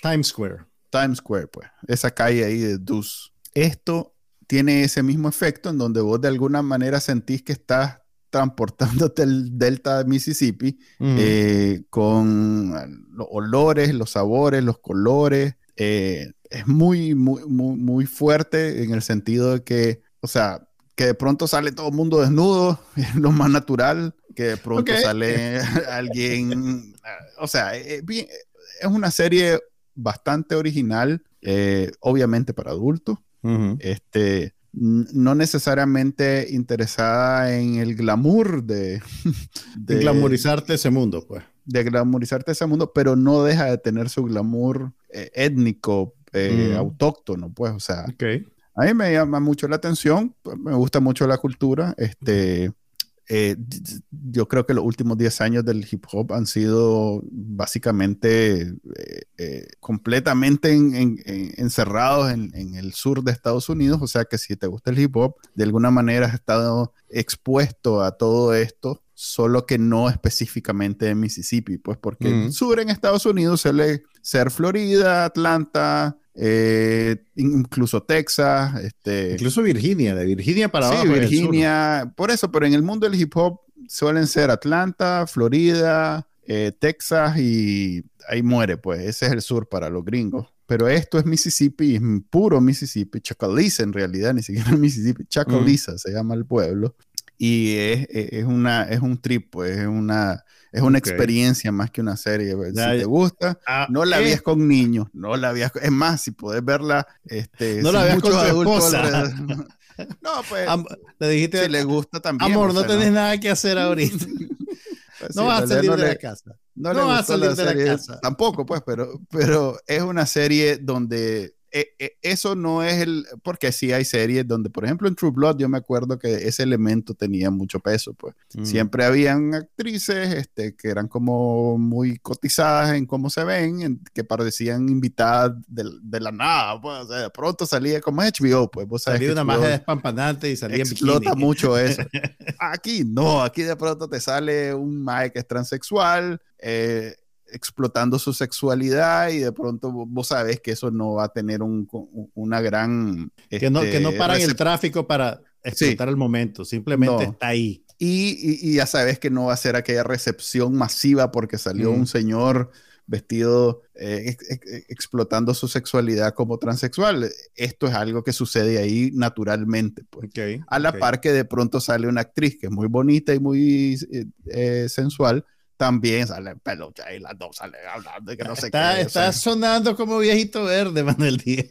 Times Square. Times Square, pues, esa calle ahí de Deuce. Esto tiene ese mismo efecto en donde vos de alguna manera sentís que estás transportándote el delta de Mississippi eh, con los olores, los sabores, los colores. Eh, es muy, muy, muy, muy fuerte en el sentido de que, o sea, que de pronto sale todo el mundo desnudo, <laughs> es lo más natural, que de pronto sale <laughs> alguien, o sea, es, es, una serie bastante original, eh, obviamente para adultos. Este, no necesariamente interesada en el glamour de, <laughs> de, glamorizarte ese mundo, pues. De glamorizarte ese mundo, pero no deja de tener su glamour eh, étnico, eh, mm. autóctono, pues, o sea. A mí me llama mucho la atención, me gusta mucho la cultura, este, eh, yo creo que los últimos 10 años del hip hop han sido básicamente eh, eh, completamente encerrados en, el sur de Estados Unidos, o sea que si te gusta el hip hop, de alguna manera has estado expuesto a todo esto, solo que no específicamente en Mississippi, pues porque el sur en Estados Unidos suele ser Florida, Atlanta, eh, incluso Texas, este, incluso Virginia, de Virginia para abajo. Sí, Virginia, por eso, pero en el mundo del hip hop suelen ser Atlanta, Florida, eh, Texas y ahí muere, pues ese es el sur para los gringos. Pero esto es Mississippi, es puro Mississippi, Chacaliza en realidad, ni siquiera Mississippi, Chacaliza se llama el pueblo. Y es, es, una, es un trip, pues es una es una experiencia más que una serie. Si te gusta, ah, no la veas con niños, no la veas Es más, si puedes verla, este, no la veas con tu esposa. <laughs> no, pues, le dijiste, si le gusta también. Amor, no tenés nada que hacer ahorita. <laughs> Pues no vas a salir de la casa. No, vas a salir de la casa. Tampoco, pues, pero, pero es una serie donde e, e, eso no es el, porque sí hay series donde, por ejemplo, en True Blood yo me acuerdo que ese elemento tenía mucho peso, pues mm. siempre habían actrices este, que eran como muy cotizadas en cómo se ven, que parecían invitadas de, la nada, pues, o sea, de pronto salía como HBO, pues, vos sabés. Salía una magia despampanante y salía Explota mucho eso. <laughs> aquí no, aquí de pronto te sale un Mike que es transexual, eh, explotando su sexualidad y de pronto vos sabes que eso no va a tener un, una gran... que, no, que no este, paran el tráfico para explotar el momento, simplemente está ahí. Y, y, ya sabes que no va a ser aquella recepción masiva porque salió un señor vestido eh, explotando su sexualidad como transexual. Esto es algo que sucede ahí naturalmente. Pues. a la par que de pronto sale una actriz que es muy bonita y muy eh, sensual, también sale pelucha y las dos salen hablando de que no sé está, Está sonando como viejito verde, <laughs> Manuel Díaz.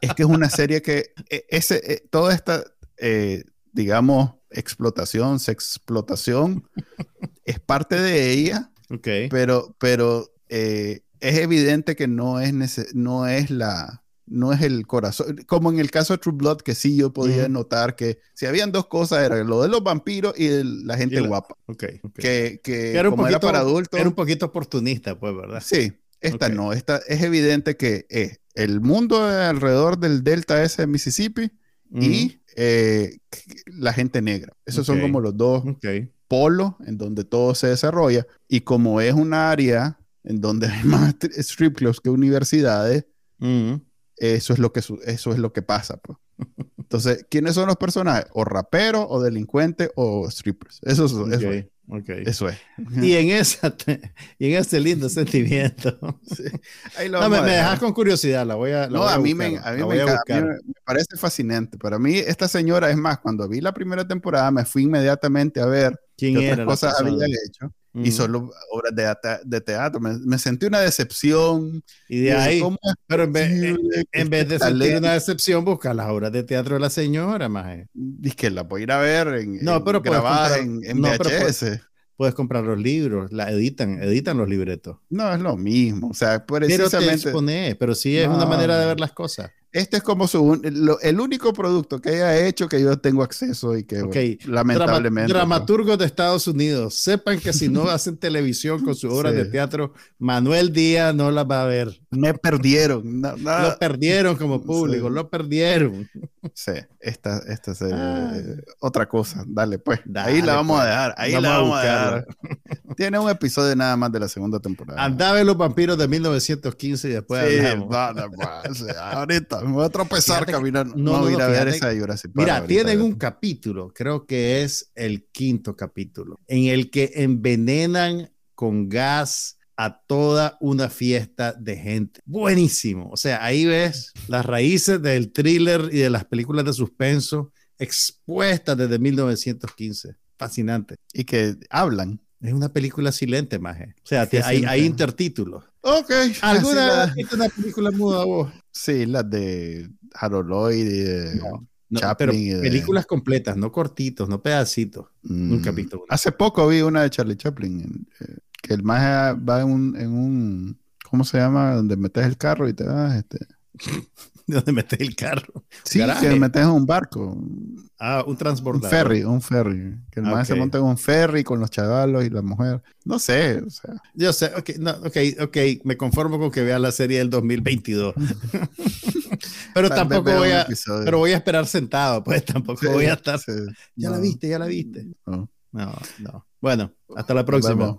Es que es una serie que e, ese, e, toda esta, eh, digamos, explotación, sexplotación, <laughs> es parte de ella. Pero, pero eh, es evidente que no es, no es la, no es el corazón. Como en el caso de True Blood, que sí yo podía notar que si habían dos cosas, era lo de los vampiros y la gente guapa. Okay, Que, que era, un como poquito, era para adultos. Era un poquito oportunista, pues, ¿verdad? Sí. Esta no, esta es evidente que es el mundo alrededor del delta ese de Mississippi y eh, la gente negra. Esos son como los dos polos en donde todo se desarrolla. Y como es un área en donde hay <laughs> más strip clubs que universidades, eso es lo que, eso es lo que pasa. Pues. <laughs> Entonces, ¿quiénes son los personajes? O raperos, o delincuentes, o strippers. Eso, es. eso es. <laughs> Y en, esa, y en ese lindo <laughs> sentimiento. no, me, dejas con curiosidad, la voy a. no, a, mí, me, a, mí me, parece fascinante. Para mí, esta señora, es más, cuando vi la primera temporada, me fui inmediatamente a ver ¿Quién qué otras cosas había hecho y solo obras de, teatro. Me, sentí una decepción. Y de ahí, pero en vez, en, vez de sentir una decepción, busca las obras de teatro de la señora, más. Dice que la a ir a ver en, no, pero grabadas en, en VHS. Puedes, comprar los libros, la editan, editan los libretos. No, es lo mismo. O sea, precisamente. Pero, pero sí es una manera de ver las cosas este es como su, el único producto que haya hecho que yo tengo acceso y que lamentablemente. Pues. dramaturgos de Estados Unidos, sepan que si no <laughs> hacen televisión con sus obras de teatro, Manuel Díaz no las va a ver. Me perdieron. Lo perdieron como público, lo perdieron. Sí, esta, esta es ah. otra cosa. Dale, pues. ahí la vamos a pues. dejar. Ahí la vamos a, dejar. <laughs> Tiene un episodio nada más de la segunda temporada. Andaba los vampiros de 1915 y después <laughs> pues, ahorita me voy a tropezar caminando. No, voy a ir a ver esa Jurassic Mira, tienen un capítulo, creo que es el quinto capítulo, en el que envenenan con gas a toda una fiesta de gente. Buenísimo. O sea, ahí ves las raíces del thriller y de las películas de suspenso expuestas desde 1915. Fascinante. Y que hablan. Es una película silente, maje. O sea, hay, hay, intertítulos. Ok. ¿Alguna vez una película muda vos? Sí, las de Harold Lloyd y de Chaplin. películas completas, no cortitos, no pedacitos. Mm. Un capítulo. Hace poco vi una de Charlie Chaplin, eh, que el maje va en un, en un, ¿cómo se llama? Donde metes el carro y te vas, este... <laughs> donde metes el carro. Sí, que metes en un barco. Ah, un transbordador. Un ferry, un ferry. Que el ah, se monta en un ferry con los chavalos y la mujer. No sé, o sea. Yo sé, ok, no, okay, ok, me conformo con que vea la serie del 2022. <laughs> pero tampoco voy a, pero voy a esperar sentado, pues tampoco voy a estar. Ya la viste, ya la viste. No. no, no. Bueno, hasta la próxima.